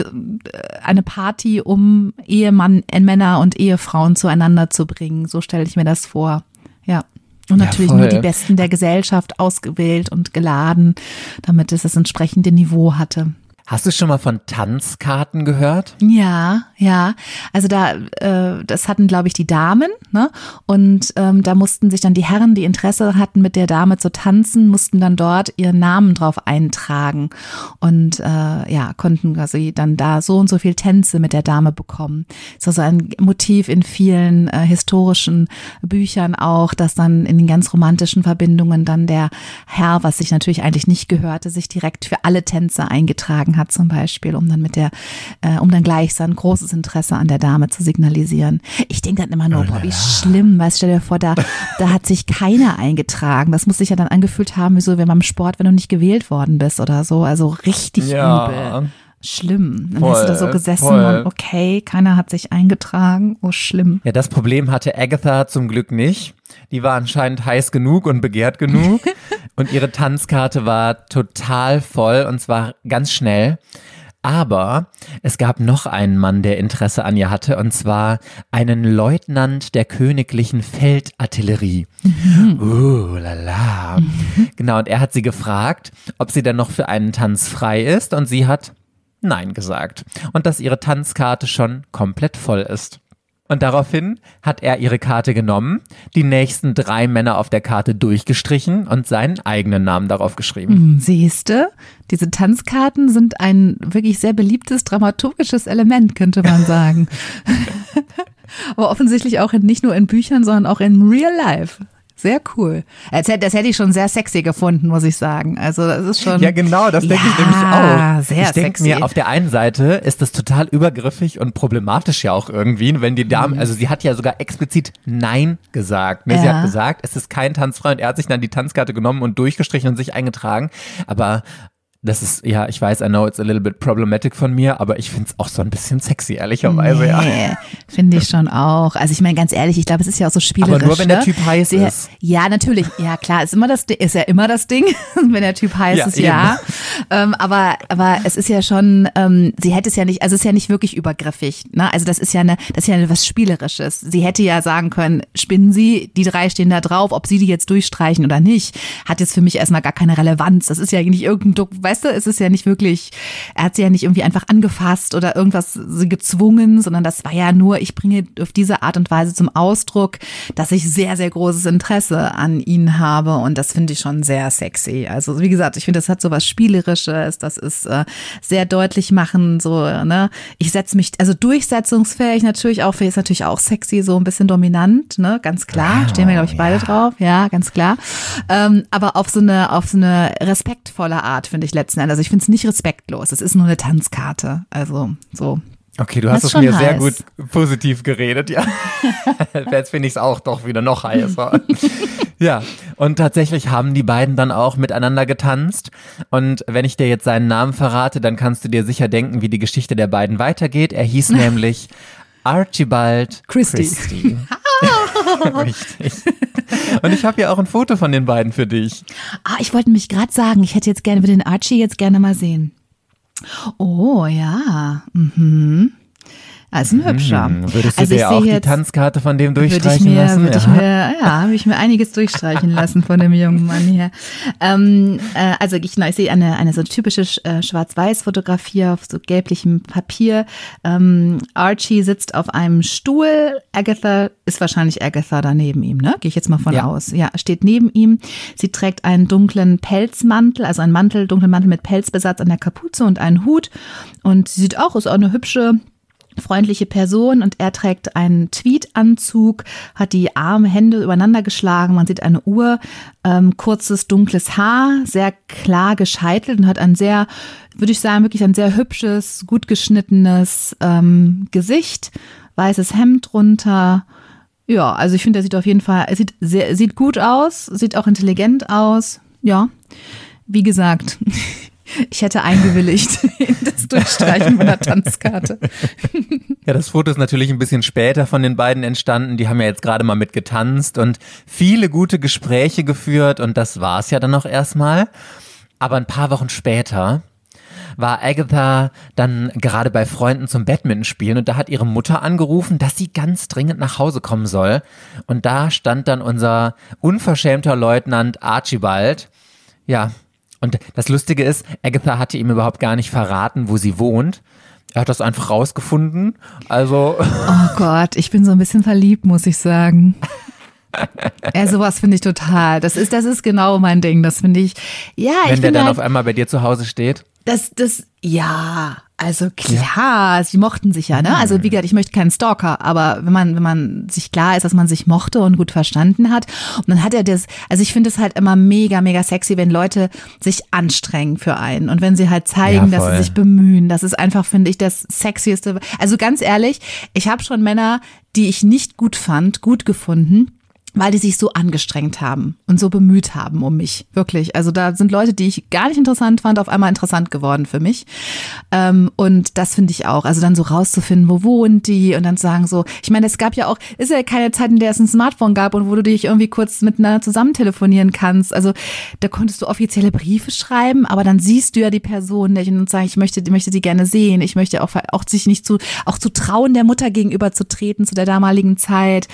eine Party, um Ehemann, äh, Männer und Ehefrauen zueinander zu bringen. So stelle ich mir das vor. Ja. Und Ja, natürlich voll. nur die Besten der Gesellschaft ausgewählt und geladen, damit es das entsprechende Niveau hatte. Hast du schon mal von Tanzkarten gehört? Ja, ja. Also da, äh, das hatten, glaube ich, die Damen, ne? Und ähm, da mussten sich dann die Herren, die Interesse hatten, mit der Dame zu tanzen, mussten dann dort ihren Namen drauf eintragen und äh, ja, konnten quasi dann da so und so viel Tänze mit der Dame bekommen. Ist also ein Motiv in vielen äh, historischen Büchern auch, dass dann in den ganz romantischen Verbindungen dann der Herr, was sich natürlich eigentlich nicht gehörte, sich direkt für alle Tänze eingetragen hat zum Beispiel, um dann mit der, äh, um dann gleich sein großes Interesse an der Dame zu signalisieren. Ich denke dann immer nur, boah, wie schlimm, weißt stell dir vor, da, da hat sich keiner eingetragen. Das muss sich ja dann angefühlt haben, wie so wie beim Sport, wenn du nicht gewählt worden bist oder so. Also richtig übel. Schlimm. Dann hast du da so Voll, gesessen voll. und okay, keiner hat sich eingetragen. Oh, schlimm. Ja, das Problem hatte Agatha zum Glück nicht. Die war anscheinend heiß genug und begehrt genug. (laughs) und ihre Tanzkarte war total voll und zwar ganz schnell. Aber es gab noch einen Mann, der Interesse an ihr hatte, und zwar einen Leutnant der königlichen Feldartillerie. Uh, lala. Genau, und er hat sie gefragt, ob sie dann noch für einen Tanz frei ist, und sie hat Nein gesagt. Und dass ihre Tanzkarte schon komplett voll ist. Und daraufhin hat er ihre Karte genommen, die nächsten drei Männer auf der Karte durchgestrichen und seinen eigenen Namen darauf geschrieben. Hm, Siehste, diese Tanzkarten sind ein wirklich sehr beliebtes dramaturgisches Element, könnte man (laughs) sagen. Aber offensichtlich auch in, nicht nur in Büchern, sondern auch in Real Life. Sehr cool. Das hätte, ich schon sehr sexy gefunden, muss ich sagen. Also das ist schon. Ja, genau, das denke ich Ja, nämlich auch. Sehr ich denke mir, auf der einen Seite ist das total übergriffig und problematisch ja auch irgendwie, wenn die Dame, also sie hat ja sogar explizit Nein gesagt. Ne? Sie Ja. hat gesagt, es ist kein Tanzfrei und er hat sich dann die Tanzkarte genommen und durchgestrichen und sich eingetragen. Aber das ist, ja, ich weiß, I know it's a little bit problematic von mir, aber ich finde es auch so ein bisschen sexy, ehrlicherweise, ja. Nee, finde ich schon auch. Also ich meine ganz ehrlich, ich glaube, es ist ja auch so spielerisch. Aber nur, wenn der ne? Typ heiß Der- ist. Ja, natürlich. Ja, klar, ist immer das ist ja immer das Ding, (laughs) wenn der Typ heiß Ja, ist, eben. ja. Ähm, aber, aber es ist ja schon, ähm, sie hätte es ja nicht, also es ist ja nicht wirklich übergriffig. Ne? Also das ist ja eine, das ist ja was Spielerisches. Sie hätte ja sagen können, spinnen Sie, die drei stehen da drauf, ob Sie die jetzt durchstreichen oder nicht, hat jetzt für mich erstmal gar keine Relevanz. Das ist ja nicht irgendein, weißt du, es ist ja nicht wirklich, er hat sie ja nicht irgendwie einfach angefasst oder irgendwas sie gezwungen, sondern das war ja nur, ich bringe auf diese Art und Weise zum Ausdruck, dass ich sehr, sehr großes Interesse an ihnen habe und das finde ich schon sehr sexy. Also wie gesagt, ich finde, das hat so was Spielerisches, das ist äh, sehr deutlich machen, so, ne, ich setze mich, also durchsetzungsfähig natürlich auch, ist natürlich auch sexy, so ein bisschen dominant, ne, ganz klar, stehen wir, glaube ich, beide ja. drauf, ja, ganz klar. Ähm, aber auf so eine, auf so eine respektvolle Art, finde ich letzten Endes. Also ich finde es nicht respektlos, es ist nur eine Tanzkarte, also so. Okay, du hast es mir heiß. sehr gut positiv geredet, ja. (laughs) Jetzt finde ich es auch doch wieder noch heißer. ja, und tatsächlich haben die beiden dann auch miteinander getanzt. Und wenn ich dir jetzt seinen Namen verrate, dann kannst du dir sicher denken, wie die Geschichte der beiden weitergeht. Er hieß (laughs) nämlich Archibald Christie. Christie. (laughs) Richtig. Und ich habe hier auch ein Foto von den beiden für dich. Ah, ich wollte mich gerade sagen, ich hätte jetzt gerne, würde den Archie jetzt gerne mal sehen. Oh ja. Mhm. Also ein hübscher. Hm, würdest du also dir auch die Tanzkarte von dem durchstreichen mir, lassen? Ja, ich mir, ja habe ich mir einiges durchstreichen lassen von dem jungen Mann hier. Ähm, äh, also ich, na, ich sehe eine, eine so typische äh, Schwarz-Weiß-Fotografie auf so gelblichem Papier. Ähm, Archie sitzt auf einem Stuhl. Agatha ist wahrscheinlich Agatha da neben ihm, ne? Gehe ich jetzt mal von ja. aus. Ja, steht neben ihm. Sie trägt einen dunklen Pelzmantel, also einen Mantel, dunklen Mantel mit Pelzbesatz an der Kapuze und einen Hut. Und sie sieht auch, ist auch eine hübsche freundliche Person und er trägt einen Tweedanzug, hat die Arme, Hände übereinander geschlagen, man sieht eine Uhr, ähm, kurzes dunkles Haar, sehr klar gescheitelt und hat ein sehr, würde ich sagen, wirklich ein sehr hübsches, gut geschnittenes ähm, Gesicht, weißes Hemd drunter. Ja, also ich finde, er sieht auf jeden Fall, er sieht sehr, sieht gut aus, sieht auch intelligent aus. Ja, wie gesagt, (laughs) ich hätte eingewilligt in (laughs) (laughs) das Durchstreichen von der Tanzkarte. (laughs) Ja, das Foto ist natürlich ein bisschen später von den beiden entstanden. Die haben ja jetzt gerade mal mit getanzt und viele gute Gespräche geführt und das war's ja dann noch erstmal. Aber ein paar Wochen später war Agatha dann gerade bei Freunden zum Badminton spielen und da hat ihre Mutter angerufen, dass sie ganz dringend nach Hause kommen soll. Und da stand dann unser unverschämter Leutnant Archibald. Ja, und das Lustige ist, Agatha hatte ihm überhaupt gar nicht verraten, wo sie wohnt. Er hat das einfach rausgefunden. Also. (laughs) Oh Gott, ich bin so ein bisschen verliebt, muss ich sagen. Ja, sowas finde ich total. Das ist, das ist genau mein Ding. Das finde ich. Ja, Wenn ich der dann halt, auf einmal bei dir zu Hause steht. Das, das, ja, also klar, ja. sie mochten sich ja, ne? Also wie gesagt, ich möchte keinen Stalker, aber wenn man, wenn man sich klar ist, dass man sich mochte und gut verstanden hat, und dann hat er das, also ich finde es halt immer mega, mega sexy, wenn Leute sich anstrengen für einen und wenn sie halt zeigen, ja, dass sie sich bemühen. Das ist einfach, finde ich, das sexieste. Also ganz ehrlich, ich habe schon Männer, die ich nicht gut fand, gut gefunden weil die sich so angestrengt haben und so bemüht haben um mich. Wirklich. Also da sind Leute, die ich gar nicht interessant fand, auf einmal interessant geworden für mich. Ähm, und das finde ich auch. Also dann so rauszufinden, wo wohnt die und dann sagen so, ich meine, es gab ja auch, ist ja keine Zeit, in der es ein Smartphone gab und wo du dich irgendwie kurz miteinander zusammen telefonieren kannst. Also da konntest du offizielle Briefe schreiben, aber dann siehst du ja die Person nicht und sagst, ich möchte, ich möchte sie gerne sehen. Ich möchte auch, auch sich nicht zu, auch zu trauen, der Mutter gegenüber zu treten zu der damaligen Zeit.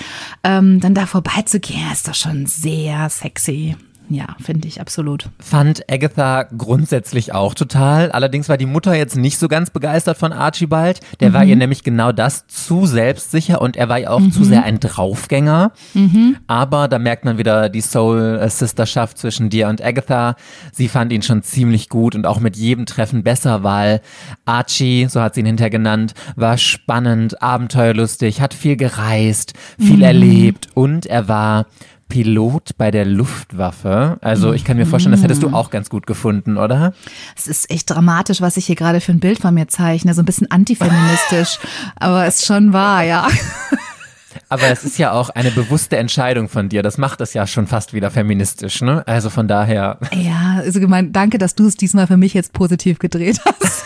Ähm, dann da vorbei herzugehen, ist doch schon sehr sexy. Ja, finde ich absolut. Fand Agatha grundsätzlich auch total. Allerdings war die Mutter jetzt nicht so ganz begeistert von Archibald. Der mhm. war ihr nämlich genau das zu selbstsicher und er war ja auch mhm. zu sehr ein Draufgänger. Mhm. Aber da merkt man wieder die Soul-Sisterschaft zwischen dir und Agatha. Sie fand ihn schon ziemlich gut und auch mit jedem Treffen besser, weil Archie, so hat sie ihn hinterher genannt, war spannend, abenteuerlustig, hat viel gereist, viel mhm. erlebt und er war Pilot bei der Luftwaffe. Also ich kann mir vorstellen, das hättest du auch ganz gut gefunden, oder? Es ist echt dramatisch, was ich hier gerade für ein Bild von mir zeichne. So ein bisschen antifeministisch, (laughs) aber es ist schon wahr, ja. Aber es ist ja auch eine bewusste Entscheidung von dir. Das macht es ja schon fast wieder feministisch, ne? Also von daher. Ja, also gemeint, danke, dass du es diesmal für mich jetzt positiv gedreht hast.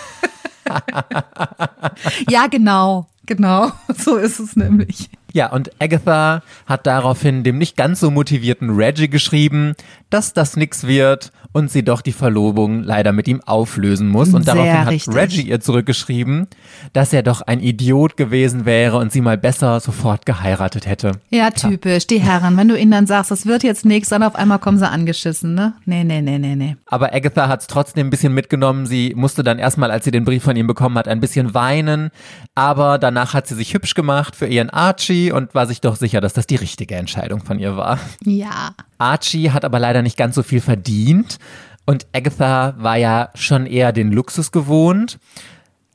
(laughs) ja, genau, genau. So ist es nämlich. Ja, und Agatha hat daraufhin dem nicht ganz so motivierten Reggie geschrieben, dass das nix wird und sie doch die Verlobung leider mit ihm auflösen muss. Und Sehr daraufhin hat richtig. Reggie ihr zurückgeschrieben, dass er doch ein Idiot gewesen wäre und sie mal besser sofort geheiratet hätte. Ja, typisch, die Herren. Wenn du ihnen dann sagst, das wird jetzt nichts, dann auf einmal kommen sie angeschissen, ne? Nee, nee, nee, nee, nee. Aber Agatha hat es trotzdem ein bisschen mitgenommen. Sie musste dann erstmal, als sie den Brief von ihm bekommen hat, ein bisschen weinen. Aber danach hat sie sich hübsch gemacht für ihren Archie und war sich doch sicher, dass das die richtige Entscheidung von ihr war. Ja. Archie hat aber leider nicht ganz so viel verdient und Agatha war ja schon eher den Luxus gewohnt.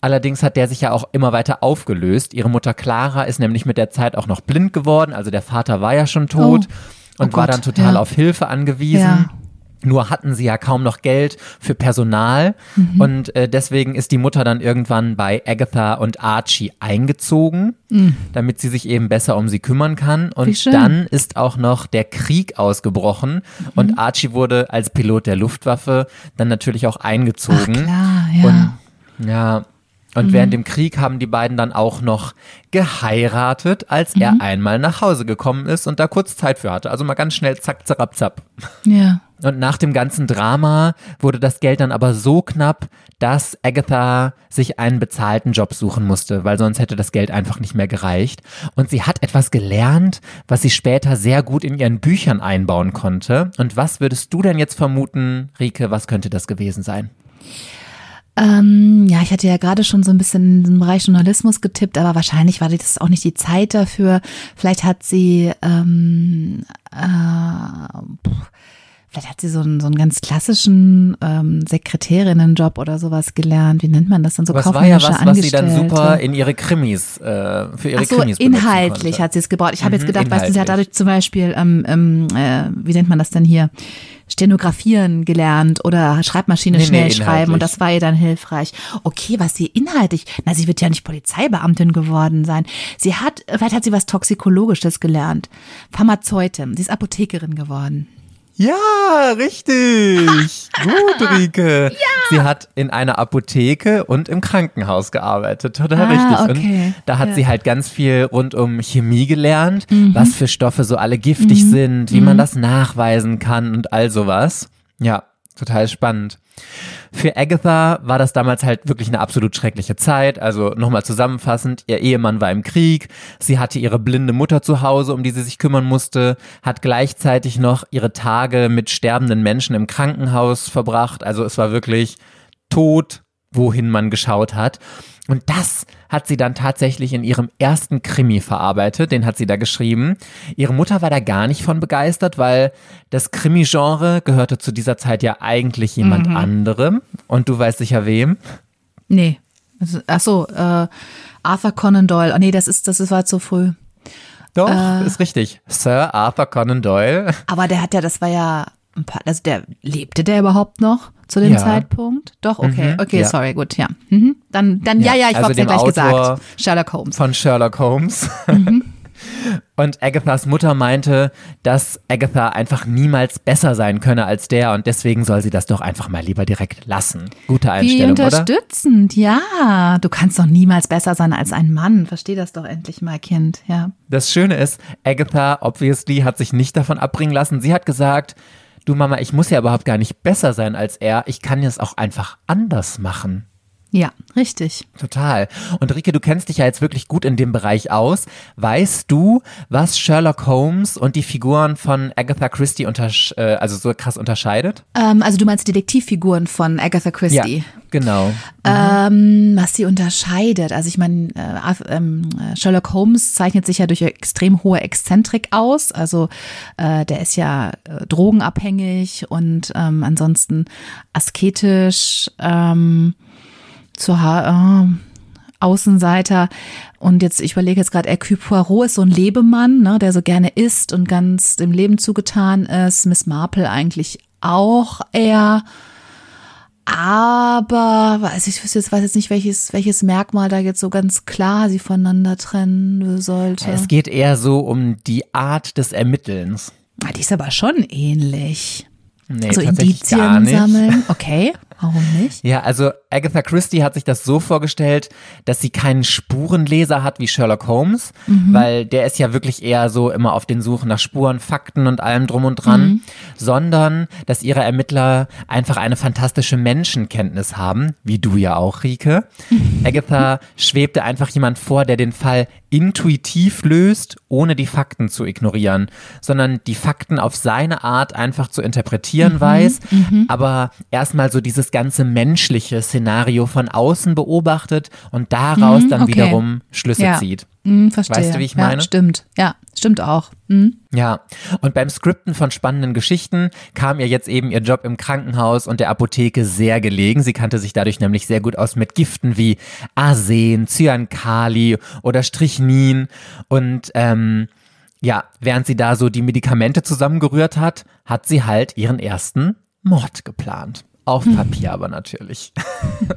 Allerdings hat der sich ja auch immer weiter aufgelöst. Ihre Mutter Clara ist nämlich mit der Zeit auch noch blind geworden, also der Vater war ja schon tot Oh. und Oh war dann total ja. auf Hilfe angewiesen. Ja. Nur hatten sie ja kaum noch Geld für Personal Mhm. und äh, deswegen ist die Mutter dann irgendwann bei Agatha und Archie eingezogen, damit sie sich eben besser um sie kümmern kann. Mhm. Und dann ist auch noch der Krieg ausgebrochen und Archie wurde als Pilot der Luftwaffe dann natürlich auch eingezogen. Ach klar, ja. Und ja, und während dem Krieg haben die beiden dann auch noch geheiratet, als er einmal nach Hause gekommen ist und da kurz Zeit für hatte. Also mal ganz schnell zack, zack, zack. Ja. Und nach dem ganzen Drama wurde das Geld dann aber so knapp, dass Agatha sich einen bezahlten Job suchen musste, weil sonst hätte das Geld einfach nicht mehr gereicht. Und sie hat etwas gelernt, was sie später sehr gut in ihren Büchern einbauen konnte. Und was würdest du denn jetzt vermuten, Rike, was könnte das gewesen sein? Ähm, ja, ich hatte ja gerade schon so ein bisschen in den Bereich Journalismus getippt, aber wahrscheinlich war das auch nicht die Zeit dafür. Vielleicht hat sie, ähm, äh, vielleicht hat sie so einen, so einen ganz klassischen ähm, Sekretärinnenjob oder sowas gelernt. Wie nennt man das dann so? Es war ja was, was sie dann super in ihre Krimis, äh, für ihre Ach so, Krimis inhaltlich hat sie es gebaut. Ich habe jetzt Mhm, gedacht, weißt du, sie hat inhaltlich. dadurch zum Beispiel, ähm, ähm, äh, wie nennt man das denn hier? Stenografieren gelernt oder Schreibmaschine Nee, nee, schnell schreiben und das war ihr dann hilfreich. Okay, was sie inhaltlich, na, sie wird ja nicht Polizeibeamtin geworden sein. Sie hat, vielleicht hat sie was Toxikologisches gelernt. Pharmazeutin, sie ist Apothekerin geworden. Ja, richtig. Gut, Rike. Sie hat in einer Apotheke und im Krankenhaus gearbeitet. Total Ah, richtig. okay. Und da hat Ja. sie halt ganz viel rund um Chemie gelernt, Mhm. was für Stoffe so alle giftig sind, wie man das nachweisen kann und all sowas. Ja, total spannend. Für Agatha war das damals halt wirklich eine absolut schreckliche Zeit. Also nochmal zusammenfassend, ihr Ehemann war im Krieg, sie hatte ihre blinde Mutter zu Hause, um die sie sich kümmern musste, hat gleichzeitig noch ihre Tage mit sterbenden Menschen im Krankenhaus verbracht. Also es war wirklich Tod, wohin man geschaut hat. Und das hat sie dann tatsächlich in ihrem ersten Krimi verarbeitet, den hat sie da geschrieben. Ihre Mutter war da gar nicht von begeistert, weil das Krimi-Genre gehörte zu dieser Zeit ja eigentlich jemand anderem. Und du weißt sicher wem. Nee. Also, ach so, äh, Arthur Conan Doyle. Oh nee, das ist, das ist war zu früh. Doch, Äh. ist richtig. Sir Arthur Conan Doyle. Aber der hat ja, das war ja ein paar, also der lebte der überhaupt noch zu dem Ja. Zeitpunkt? Doch, okay, Mhm, okay, ja. sorry, gut, ja. Mhm. Dann, dann, ja, Ja, ja, ich also hab's ja dem gleich Autor- gesagt. Sherlock Holmes. von Sherlock Holmes. (laughs) Und Agathas Mutter meinte, dass Agatha einfach niemals besser sein könne als der und deswegen soll sie das doch einfach mal lieber direkt lassen. Gute Wie Einstellung, oder? unterstützend, ja. Du kannst doch niemals besser sein als ein Mann. Versteh das doch endlich mal, Kind, ja. Das Schöne ist, Agatha obviously hat sich nicht davon abbringen lassen. Sie hat gesagt, du Mama, ich muss ja überhaupt gar nicht besser sein als er. Ich kann es auch einfach anders machen. Ja, richtig. Total. Und Rike, du kennst dich ja jetzt wirklich gut in dem Bereich aus. Weißt du, was Sherlock Holmes und die Figuren von Agatha Christie untersch äh, also so krass unterscheidet? Ähm, also du meinst Detektivfiguren von Agatha Christie. genau. Ähm, was sie unterscheidet. Also ich meine, äh, äh, Sherlock Holmes zeichnet sich ja durch extrem hohe Exzentrik aus. Also äh, der ist ja äh, drogenabhängig und ähm, ansonsten asketisch, ähm, zu ha äh, Außenseiter. Und jetzt, ich überlege jetzt gerade, Hercule Poirot ist so ein Lebemann, ne, der so gerne isst und ganz dem Leben zugetan ist. Miss Marple eigentlich auch eher. Aber weiß ich wüsste jetzt, weiß jetzt nicht, welches, welches Merkmal da jetzt so ganz klar sie voneinander trennen sollte. Es geht eher so um die Art des Ermittelns. Ah, die ist aber schon ähnlich. Nee, also tatsächlich gar Indizien sammeln, (laughs) okay. Warum nicht? Ja, also Agatha Christie hat sich das so vorgestellt, dass sie keinen Spurenleser hat wie Sherlock Holmes, mhm. weil der ist ja wirklich eher so immer auf den Suchen nach Spuren, Fakten und allem drum und dran, mhm. sondern dass ihre Ermittler einfach eine fantastische Menschenkenntnis haben, wie du ja auch, Rike. (laughs) Agatha schwebte einfach jemand vor, der den Fall intuitiv löst, ohne die Fakten zu ignorieren, sondern die Fakten auf seine Art einfach zu interpretieren mhm, weiß, mhm. aber erstmal so dieses ganze menschliche Szenario von außen beobachtet und daraus mhm, dann okay. wiederum Schlüsse ja. zieht. Mhm, verstehe. Weißt du, wie ich meine? Ja, stimmt. Ja, stimmt auch. Mhm. Ja, und beim Skripten von spannenden Geschichten kam ihr jetzt eben ihr Job im Krankenhaus und der Apotheke sehr gelegen. Sie kannte sich dadurch nämlich sehr gut aus mit Giften wie Arsen, Cyankali oder Strychnin. Und ähm, ja, während sie da so die Medikamente zusammengerührt hat, hat sie halt ihren ersten Mord geplant. Auf Papier aber natürlich.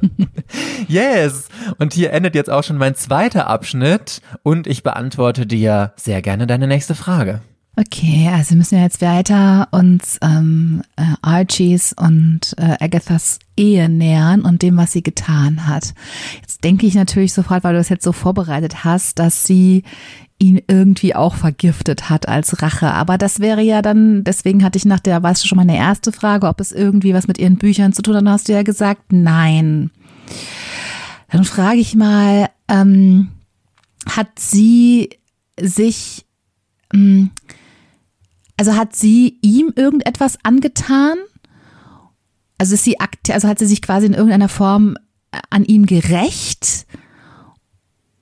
(laughs) yes! Und hier endet jetzt auch schon mein zweiter Abschnitt und ich beantworte dir sehr gerne deine nächste Frage. Okay, also müssen wir jetzt weiter uns ähm, äh, Archies und äh, Agathas Ehe nähern und dem, was sie getan hat. Jetzt denke ich natürlich sofort, weil du es jetzt so vorbereitet hast, dass sie ihn irgendwie auch vergiftet hat als Rache. Aber das wäre ja dann, deswegen hatte ich nach der, weißt du schon meine erste Frage, ob es irgendwie was mit ihren Büchern zu tun hat. Dann hast du ja gesagt, nein. Dann frage ich mal, ähm, hat sie sich, ähm, also hat sie ihm irgendetwas angetan? Also ist sie also hat sie sich quasi in irgendeiner Form an ihm gerecht?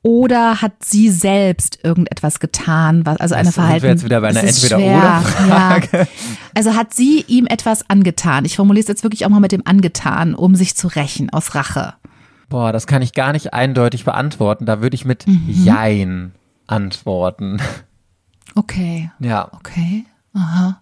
Oder hat sie selbst irgendetwas getan, was also eine Verhalten? Sind wir jetzt wieder bei einer Entweder-Oder-Frage. Ja. Also hat sie ihm etwas angetan? Ich formuliere es jetzt wirklich auch mal mit dem angetan, um sich zu rächen aus Rache. Boah, das kann ich gar nicht eindeutig beantworten. Da würde ich mit mhm. Jein antworten. Okay. Ja. Okay. Aha.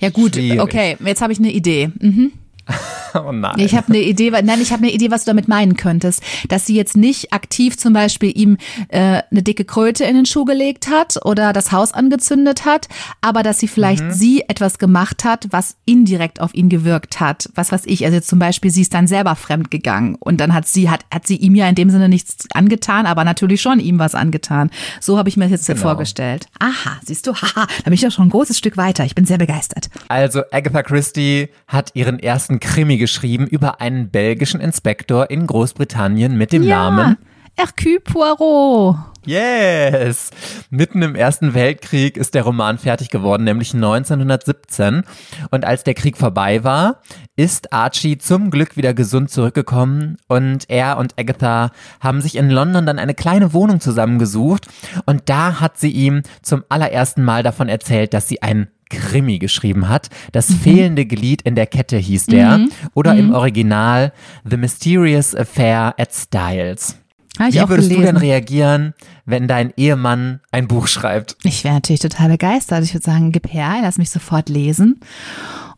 Ja gut, Schwierig. okay, jetzt habe ich eine Idee. Mhm. (laughs) Oh nein. Ich habe eine Idee, nein, ich habe eine Idee, was du damit meinen könntest. Dass sie jetzt nicht aktiv zum Beispiel ihm äh, eine dicke Kröte in den Schuh gelegt hat oder das Haus angezündet hat, aber dass sie vielleicht mhm. sie etwas gemacht hat, was indirekt auf ihn gewirkt hat. Was weiß ich, also zum Beispiel, sie ist dann selber fremd gegangen und dann hat sie, hat, hat sie ihm ja in dem Sinne nichts angetan, aber natürlich schon ihm was angetan. So habe ich mir das jetzt genau. vorgestellt. Aha, siehst du, haha, da bin ich ja schon ein großes Stück weiter. Ich bin sehr begeistert. Also Agatha Christie hat ihren ersten Krimi geschrieben über einen belgischen Inspektor in Großbritannien mit dem ja, Namen Hercule Poirot. Yes! Mitten im Ersten Weltkrieg ist der Roman fertig geworden, nämlich 1917. Und als der Krieg vorbei war, ist Archie zum Glück wieder gesund zurückgekommen und er und Agatha haben sich in London dann eine kleine Wohnung zusammengesucht und da hat sie ihm zum allerersten Mal davon erzählt, dass sie ein Krimi geschrieben hat. Das mhm. fehlende Glied in der Kette hieß der. Mhm. Oder mhm. im Original The Mysterious Affair at Styles. Wie würdest du denn reagieren, wenn dein Ehemann ein Buch schreibt? Ich wäre natürlich total begeistert. Ich würde sagen, gib her, lass mich sofort lesen.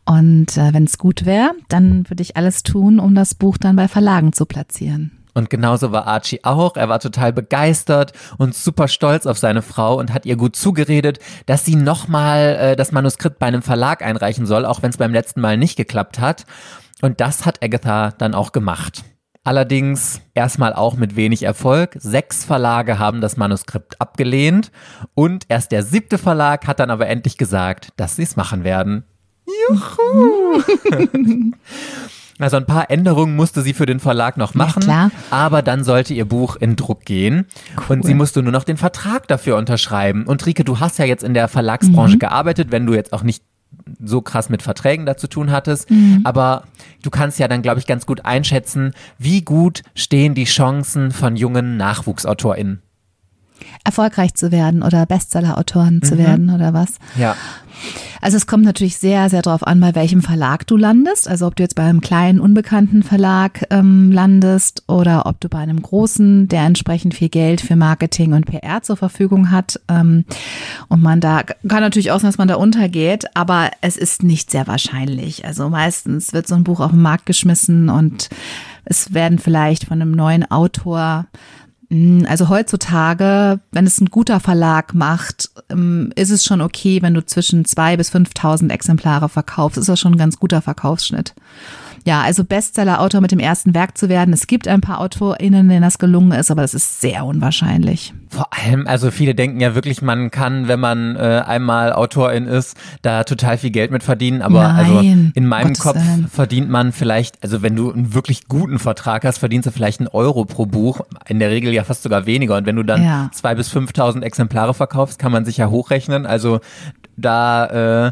Und äh, wenn es gut wäre, dann würde ich alles tun, um das Buch dann bei Verlagen zu platzieren. Und genauso war Archie auch. Er war total begeistert und super stolz auf seine Frau und hat ihr gut zugeredet, dass sie nochmal äh, das Manuskript bei einem Verlag einreichen soll, auch wenn es beim letzten Mal nicht geklappt hat. Und das hat Agatha dann auch gemacht. Allerdings erstmal auch mit wenig Erfolg. Sechs Verlage haben das Manuskript abgelehnt und erst der siebte Verlag hat dann aber endlich gesagt, dass sie es machen werden. Juhu! (laughs) Also ein paar Änderungen musste sie für den Verlag noch machen, ja, aber dann sollte ihr Buch in Druck gehen cool. und sie musste nur noch den Vertrag dafür unterschreiben. Und Rike, du hast ja jetzt in der Verlagsbranche mhm. gearbeitet, wenn du jetzt auch nicht so krass mit Verträgen dazu tun hattest, mhm. aber du kannst ja dann, glaube ich, ganz gut einschätzen, wie gut stehen die Chancen von jungen NachwuchsautorInnen erfolgreich zu werden oder Bestseller-Autoren mhm. zu werden oder was. Ja. Also es kommt natürlich sehr, sehr darauf an, bei welchem Verlag du landest. Also ob du jetzt bei einem kleinen, unbekannten Verlag ähm, landest oder ob du bei einem großen, der entsprechend viel Geld für Marketing und PR zur Verfügung hat. Ähm, und man da, kann natürlich auch sein, dass man da untergeht, aber es ist nicht sehr wahrscheinlich. Also meistens wird so ein Buch auf den Markt geschmissen und es werden vielleicht von einem neuen Autor also heutzutage, wenn es ein guter Verlag macht, ähm, ist es schon okay, wenn du zwischen zwei bis 5.000 Exemplare verkaufst. Ist das schon ein ganz guter Verkaufsschnitt. Ja, also Bestseller-Autor mit dem ersten Werk zu werden. Es gibt ein paar AutorInnen, denen das gelungen ist, aber das ist sehr unwahrscheinlich. Vor allem, also viele denken ja wirklich, man kann, wenn man äh, einmal Autorin ist, da total viel Geld mit verdienen. Aber Nein, also in meinem Gottes Kopf Willen. verdient man vielleicht, also wenn du einen wirklich guten Vertrag hast, verdienst du vielleicht einen Euro pro Buch. In der Regel ja fast sogar weniger. Und wenn du dann Ja. zwei bis 5.000 Exemplare verkaufst, kann man sich ja hochrechnen. Also da äh,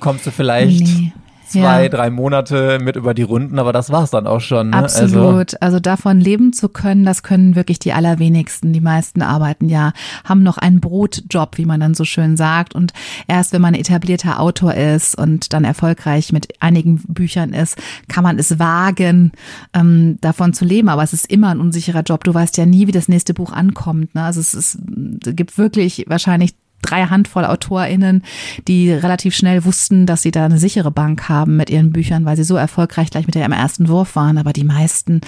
kommst du vielleicht Nee. Zwei, Ja. drei Monate mit über die Runden, aber das war's dann auch schon. Ne? Also, Absolut. Also, davon leben zu können, das können wirklich die allerwenigsten. Die meisten arbeiten ja, haben noch einen Brotjob, wie man dann so schön sagt. Und erst wenn man etablierter Autor ist und dann erfolgreich mit einigen Büchern ist, kann man es wagen, ähm, davon zu leben. Aber es ist immer ein unsicherer Job. Du weißt ja nie, wie das nächste Buch ankommt. Ne? Also es ist, es gibt wirklich wahrscheinlich drei Handvoll AutorInnen, die relativ schnell wussten, dass sie da eine sichere Bank haben mit ihren Büchern, weil sie so erfolgreich gleich mit ihrem ersten Wurf waren. Aber die meisten,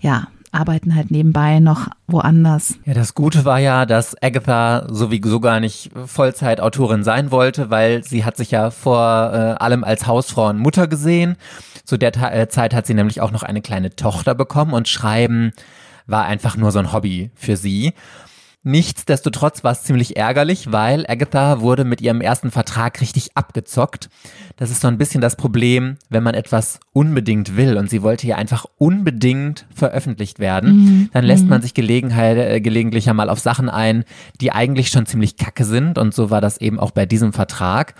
ja, arbeiten halt nebenbei noch woanders. Ja, das Gute war ja, dass Agatha sowieso gar nicht Vollzeitautorin sein wollte, weil sie hat sich ja vor äh, allem als Hausfrau und Mutter gesehen. Zu der Ta äh, Zeit hat sie nämlich auch noch eine kleine Tochter bekommen und Schreiben war einfach nur so ein Hobby für sie. Nichtsdestotrotz war es ziemlich ärgerlich, weil Agatha wurde mit ihrem ersten Vertrag richtig abgezockt. Das ist so ein bisschen das Problem, wenn man etwas unbedingt will und sie wollte ja einfach unbedingt veröffentlicht werden, dann lässt man sich Gelegenheit, äh, gelegentlich ja mal auf Sachen ein, die eigentlich schon ziemlich kacke sind und so war das eben auch bei diesem Vertrag.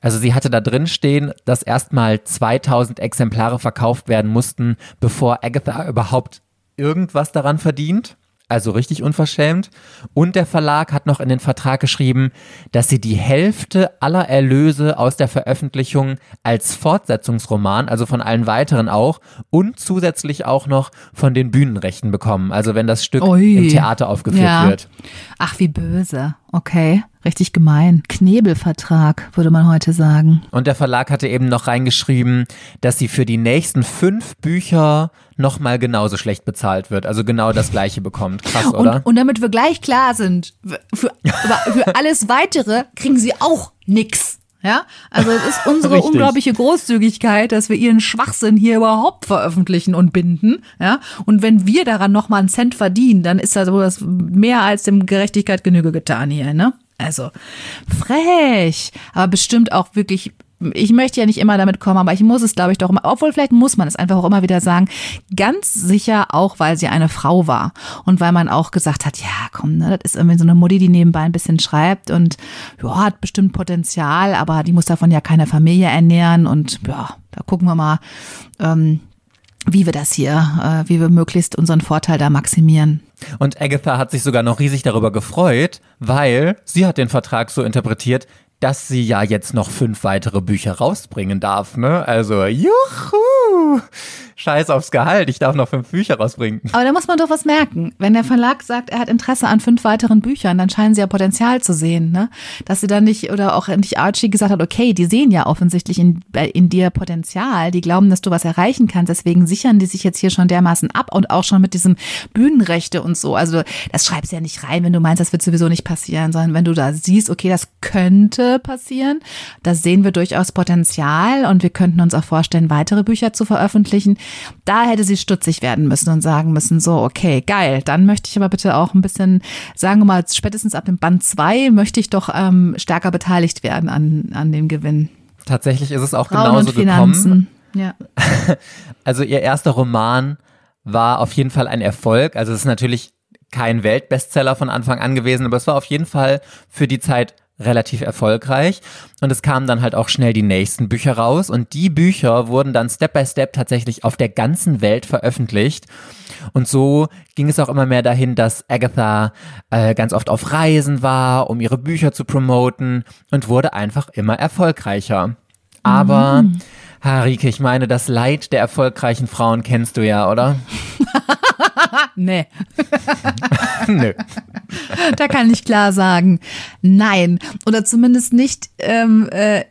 Also sie hatte da drin stehen, dass erstmal 2000 Exemplare verkauft werden mussten, bevor Agatha überhaupt irgendwas daran verdient. Also richtig unverschämt. Und der Verlag hat noch in den Vertrag geschrieben, dass sie die Hälfte aller Erlöse aus der Veröffentlichung als Fortsetzungsroman, also von allen weiteren auch, und zusätzlich auch noch von den Bühnenrechten bekommen. Also wenn das Stück Ui. im Theater aufgeführt Ja. wird. Ach, wie böse. Okay, richtig gemein. Knebelvertrag, würde man heute sagen. Und der Verlag hatte eben noch reingeschrieben, dass sie für die nächsten fünf Bücher nochmal genauso schlecht bezahlt wird. Also genau das gleiche bekommt. Krass, oder? Und, und damit wir gleich klar sind, für, für alles weitere kriegen sie auch nix. Ja, also es ist unsere unglaubliche Großzügigkeit, dass wir ihren Schwachsinn hier überhaupt veröffentlichen und binden. Ja, und wenn wir daran noch mal einen Cent verdienen, dann ist da so das mehr als dem Gerechtigkeit Genüge getan hier, ne? Also frech, aber bestimmt auch wirklich. Ich möchte ja nicht immer damit kommen, aber ich muss es, glaube ich, doch immer, obwohl vielleicht muss man es einfach auch immer wieder sagen, ganz sicher auch, weil sie eine Frau war und weil man auch gesagt hat, ja, komm, ne, das ist irgendwie so eine Mutti, die nebenbei ein bisschen schreibt und ja, hat bestimmt Potenzial, aber die muss davon ja keine Familie ernähren und ja, da gucken wir mal, ähm, wie wir das hier, äh, wie wir möglichst unseren Vorteil da maximieren. Und Agatha hat sich sogar noch riesig darüber gefreut, weil sie hat den Vertrag so interpretiert, dass sie ja jetzt noch fünf weitere Bücher rausbringen darf, ne? Also, juhu! Scheiß aufs Gehalt, ich darf noch fünf Bücher rausbringen. Aber da muss man doch was merken. Wenn der Verlag sagt, er hat Interesse an fünf weiteren Büchern, dann scheinen sie ja Potenzial zu sehen, ne? Dass sie dann nicht, oder auch nicht Archie gesagt hat, okay, die sehen ja offensichtlich in, bei- in dir Potenzial, die glauben, dass du was erreichen kannst, deswegen sichern die sich jetzt hier schon dermaßen ab und auch schon mit diesem Bühnenrechte und so. Also das schreibst du ja nicht rein, wenn du meinst, das wird sowieso nicht passieren, sondern wenn du da siehst, okay, das könnte passieren, da sehen wir durchaus Potenzial und wir könnten uns auch vorstellen, weitere Bücher zu veröffentlichen. Da hätte sie stutzig werden müssen und sagen müssen, so, okay, geil, dann möchte ich aber bitte auch ein bisschen, sagen wir mal, spätestens ab dem Band zwei möchte ich doch ähm, stärker beteiligt werden an, an dem Gewinn. Tatsächlich ist es auch Frauen genauso und Finanzen. Ja. (laughs) Also ihr erster Roman war auf jeden Fall ein Erfolg. Also es ist natürlich kein Weltbestseller von Anfang an gewesen, aber es war auf jeden Fall für die Zeit relativ erfolgreich. Und es kamen dann halt auch schnell die nächsten Bücher raus. Und die Bücher wurden dann Step by Step tatsächlich auf der ganzen Welt veröffentlicht. Und so ging es auch immer mehr dahin, dass Agatha äh, ganz oft auf Reisen war, um ihre Bücher zu promoten und wurde einfach immer erfolgreicher. Aber, Harike, ich meine, das Leid der erfolgreichen Frauen kennst du ja, oder? (laughs) Nee, (laughs) Nö. (laughs) da kann ich klar sagen, nein. Oder zumindest nicht ähm, äh,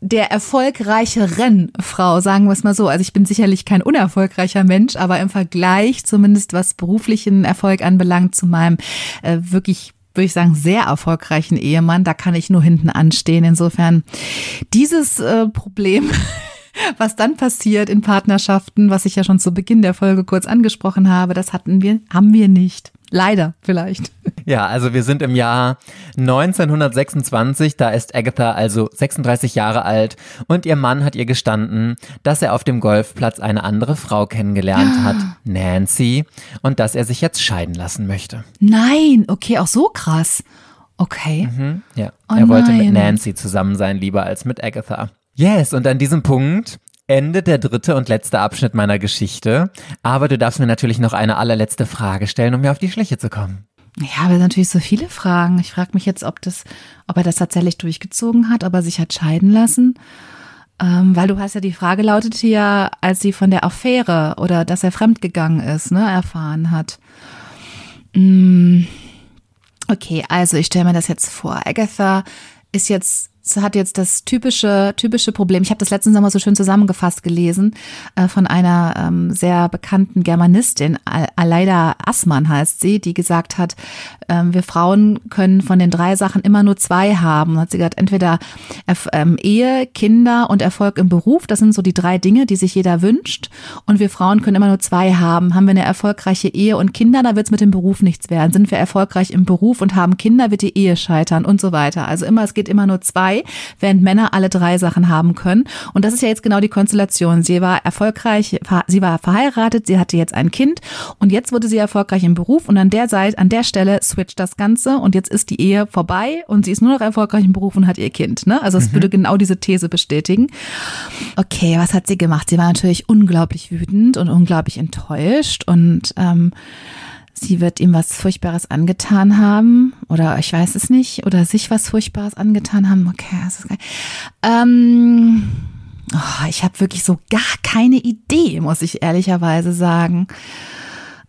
der erfolgreicheren Frau, sagen wir es mal so. Also ich bin sicherlich kein unerfolgreicher Mensch, aber im Vergleich, zumindest was beruflichen Erfolg anbelangt, zu meinem äh, wirklich würde ich sagen, sehr erfolgreichen Ehemann. Da kann ich nur hinten anstehen. Insofern, dieses äh, Problem (laughs) Was dann passiert in Partnerschaften, was ich ja schon zu Beginn der Folge kurz angesprochen habe, das hatten wir, haben wir nicht. Leider vielleicht. (laughs) Ja, also wir sind im Jahr 1926, da ist Agatha also 36 Jahre alt und ihr Mann hat ihr gestanden, dass er auf dem Golfplatz eine andere Frau kennengelernt hat, (gasps) Nancy, und dass er sich jetzt scheiden lassen möchte. Nein, okay, auch so krass. Okay. Mhm, ja, Oh er wollte mit nein. Nancy zusammen sein, lieber als mit Agatha. Yes, und an diesem Punkt endet der dritte und letzte Abschnitt meiner Geschichte. Aber du darfst mir natürlich noch eine allerletzte Frage stellen, um mir auf die Schliche zu kommen. Ich habe natürlich so viele Fragen. Ich frage mich jetzt, ob das, ob er das tatsächlich durchgezogen hat, ob er sich hat scheiden lassen. Ähm, weil du hast ja die Frage lautete ja, als sie von der Affäre oder dass er fremdgegangen ist, ne, erfahren hat. Mm, Okay, also ich stelle mir das jetzt vor. Agatha ist jetzt hat jetzt das typische typische Problem. Ich habe das letzten Sommer so schön zusammengefasst gelesen äh, von einer ähm, sehr bekannten Germanistin, Al- Aleida Assmann heißt sie, die gesagt hat, ähm, wir Frauen können von den drei Sachen immer nur zwei haben. Hat sie gesagt, entweder Erf ähm, Ehe, Kinder und Erfolg im Beruf. Das sind so die drei Dinge, die sich jeder wünscht. Und wir Frauen können immer nur zwei haben. Haben wir eine erfolgreiche Ehe und Kinder, da wird es mit dem Beruf nichts werden. Sind wir erfolgreich im Beruf und haben Kinder, wird die Ehe scheitern und so weiter. Also immer, es geht immer nur zwei, während Männer alle drei Sachen haben können. Und das ist ja jetzt genau die Konstellation. Sie war erfolgreich, sie war verheiratet, sie hatte jetzt ein Kind und jetzt wurde sie erfolgreich im Beruf und an der Seite, an der Stelle switcht das Ganze und jetzt ist die Ehe vorbei und sie ist nur noch erfolgreich im Beruf und hat ihr Kind. Ne? Also es würde genau diese These bestätigen. Okay, was hat sie gemacht? Sie war natürlich unglaublich wütend und unglaublich enttäuscht und ähm, sie wird ihm was Furchtbares angetan haben oder ich weiß es nicht oder sich was Furchtbares angetan haben. Okay, das ist geil. Ähm, oh, ich habe wirklich so gar keine Idee, muss ich ehrlicherweise sagen.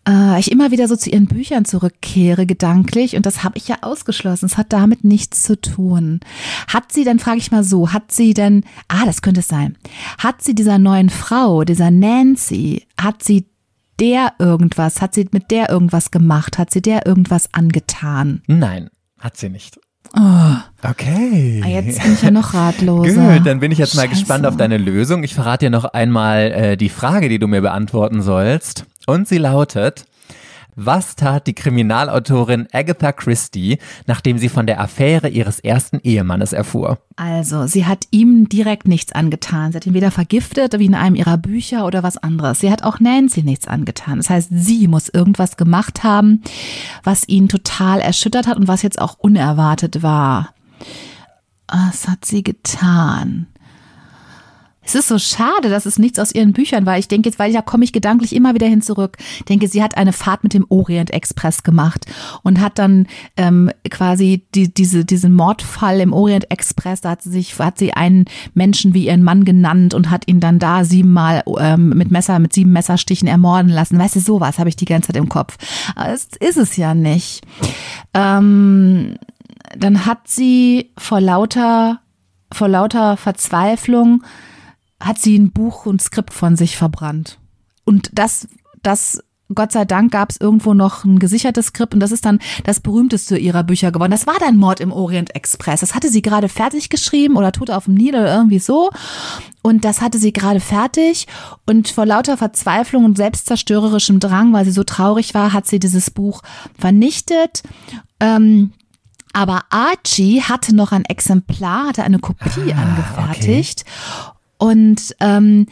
Äh, ich immer wieder so zu ihren Büchern zurückkehre gedanklich und das habe ich ja ausgeschlossen. Es hat damit nichts zu tun. Hat sie, dann frage ich mal so, hat sie denn, ah, das könnte es sein, hat sie dieser neuen Frau, dieser Nancy, hat sie der irgendwas, hat sie mit der irgendwas gemacht, hat sie der irgendwas angetan? Nein, hat sie nicht. Oh, Okay. ah, jetzt bin ich ja noch (laughs) ratloser. Gut, dann bin ich jetzt mal Scheiße. gespannt auf deine Lösung. Ich verrate dir noch einmal äh, die Frage, die du mir beantworten sollst. Und sie lautet, was tat die Kriminalautorin Agatha Christie, nachdem sie von der Affäre ihres ersten Ehemannes erfuhr? Also, sie hat ihm direkt nichts angetan. Sie hat ihn weder vergiftet wie in einem ihrer Bücher oder was anderes. Sie hat auch Nancy nichts angetan. Das heißt, sie muss irgendwas gemacht haben, was ihn total erschüttert hat und was jetzt auch unerwartet war. Was hat sie getan? Es ist so schade, dass es nichts aus ihren Büchern war. Ich denke jetzt, weil da komme ich gedanklich immer wieder hin zurück. Ich denke, sie hat eine Fahrt mit dem Orient Express gemacht und hat dann ähm, quasi die, diese, diesen Mordfall im Orient Express, da hat sie sich, hat sie einen Menschen wie ihren Mann genannt und hat ihn dann da siebenmal ähm, mit Messer, mit sieben Messerstichen ermorden lassen. Weißt du, sowas habe ich die ganze Zeit im Kopf. Aber das ist es ja nicht. Ähm, dann hat sie vor lauter, vor lauter Verzweiflung hat sie ein Buch und Skript von sich verbrannt. Und das, das, Gott sei Dank gab es irgendwo noch ein gesichertes Skript und das ist dann das berühmteste ihrer Bücher geworden. Das war dann Mord im Orient Express. Das hatte sie gerade fertig geschrieben oder Tod auf dem Nil oder irgendwie so. Und das hatte sie gerade fertig und vor lauter Verzweiflung und selbstzerstörerischem Drang, weil sie so traurig war, hat sie dieses Buch vernichtet. Ähm, aber Archie hatte noch ein Exemplar, hatte eine Kopie angefertigt und ähm,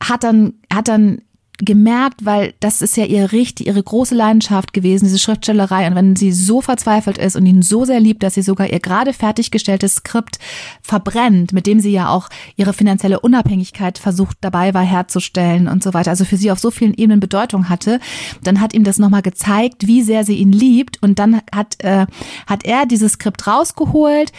hat dann hat dann gemerkt, weil das ist ja ihr richtig, ihre große Leidenschaft gewesen, diese Schriftstellerei. Und wenn sie so verzweifelt ist und ihn so sehr liebt, dass sie sogar ihr gerade fertiggestelltes Skript verbrennt, mit dem sie ja auch ihre finanzielle Unabhängigkeit versucht dabei war herzustellen und so weiter, also für sie auf so vielen Ebenen Bedeutung hatte, dann hat ihm das nochmal gezeigt, wie sehr sie ihn liebt. Und dann hat, äh, hat er dieses Skript rausgeholt,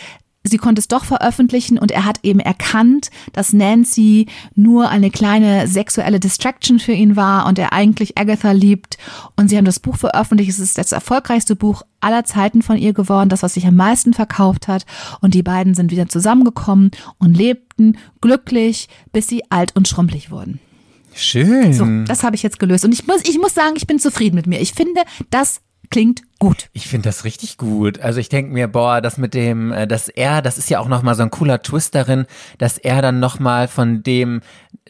sie konnte es doch veröffentlichen und er hat eben erkannt, dass Nancy nur eine kleine sexuelle Distraction für ihn war und er eigentlich Agatha liebt. Und sie haben das Buch veröffentlicht. Es ist das erfolgreichste Buch aller Zeiten von ihr geworden, das, was sich am meisten verkauft hat. Und die beiden sind wieder zusammengekommen und lebten glücklich, bis sie alt und schrumpelig wurden. Schön. So, das habe ich jetzt gelöst. Und ich muss, ich muss sagen, ich bin zufrieden mit mir. Ich finde, das klingt gut. Ich finde das richtig gut. Also ich denke mir, boah, das mit dem, äh, dass er, das ist ja auch nochmal so ein cooler Twist darin, dass er dann nochmal von dem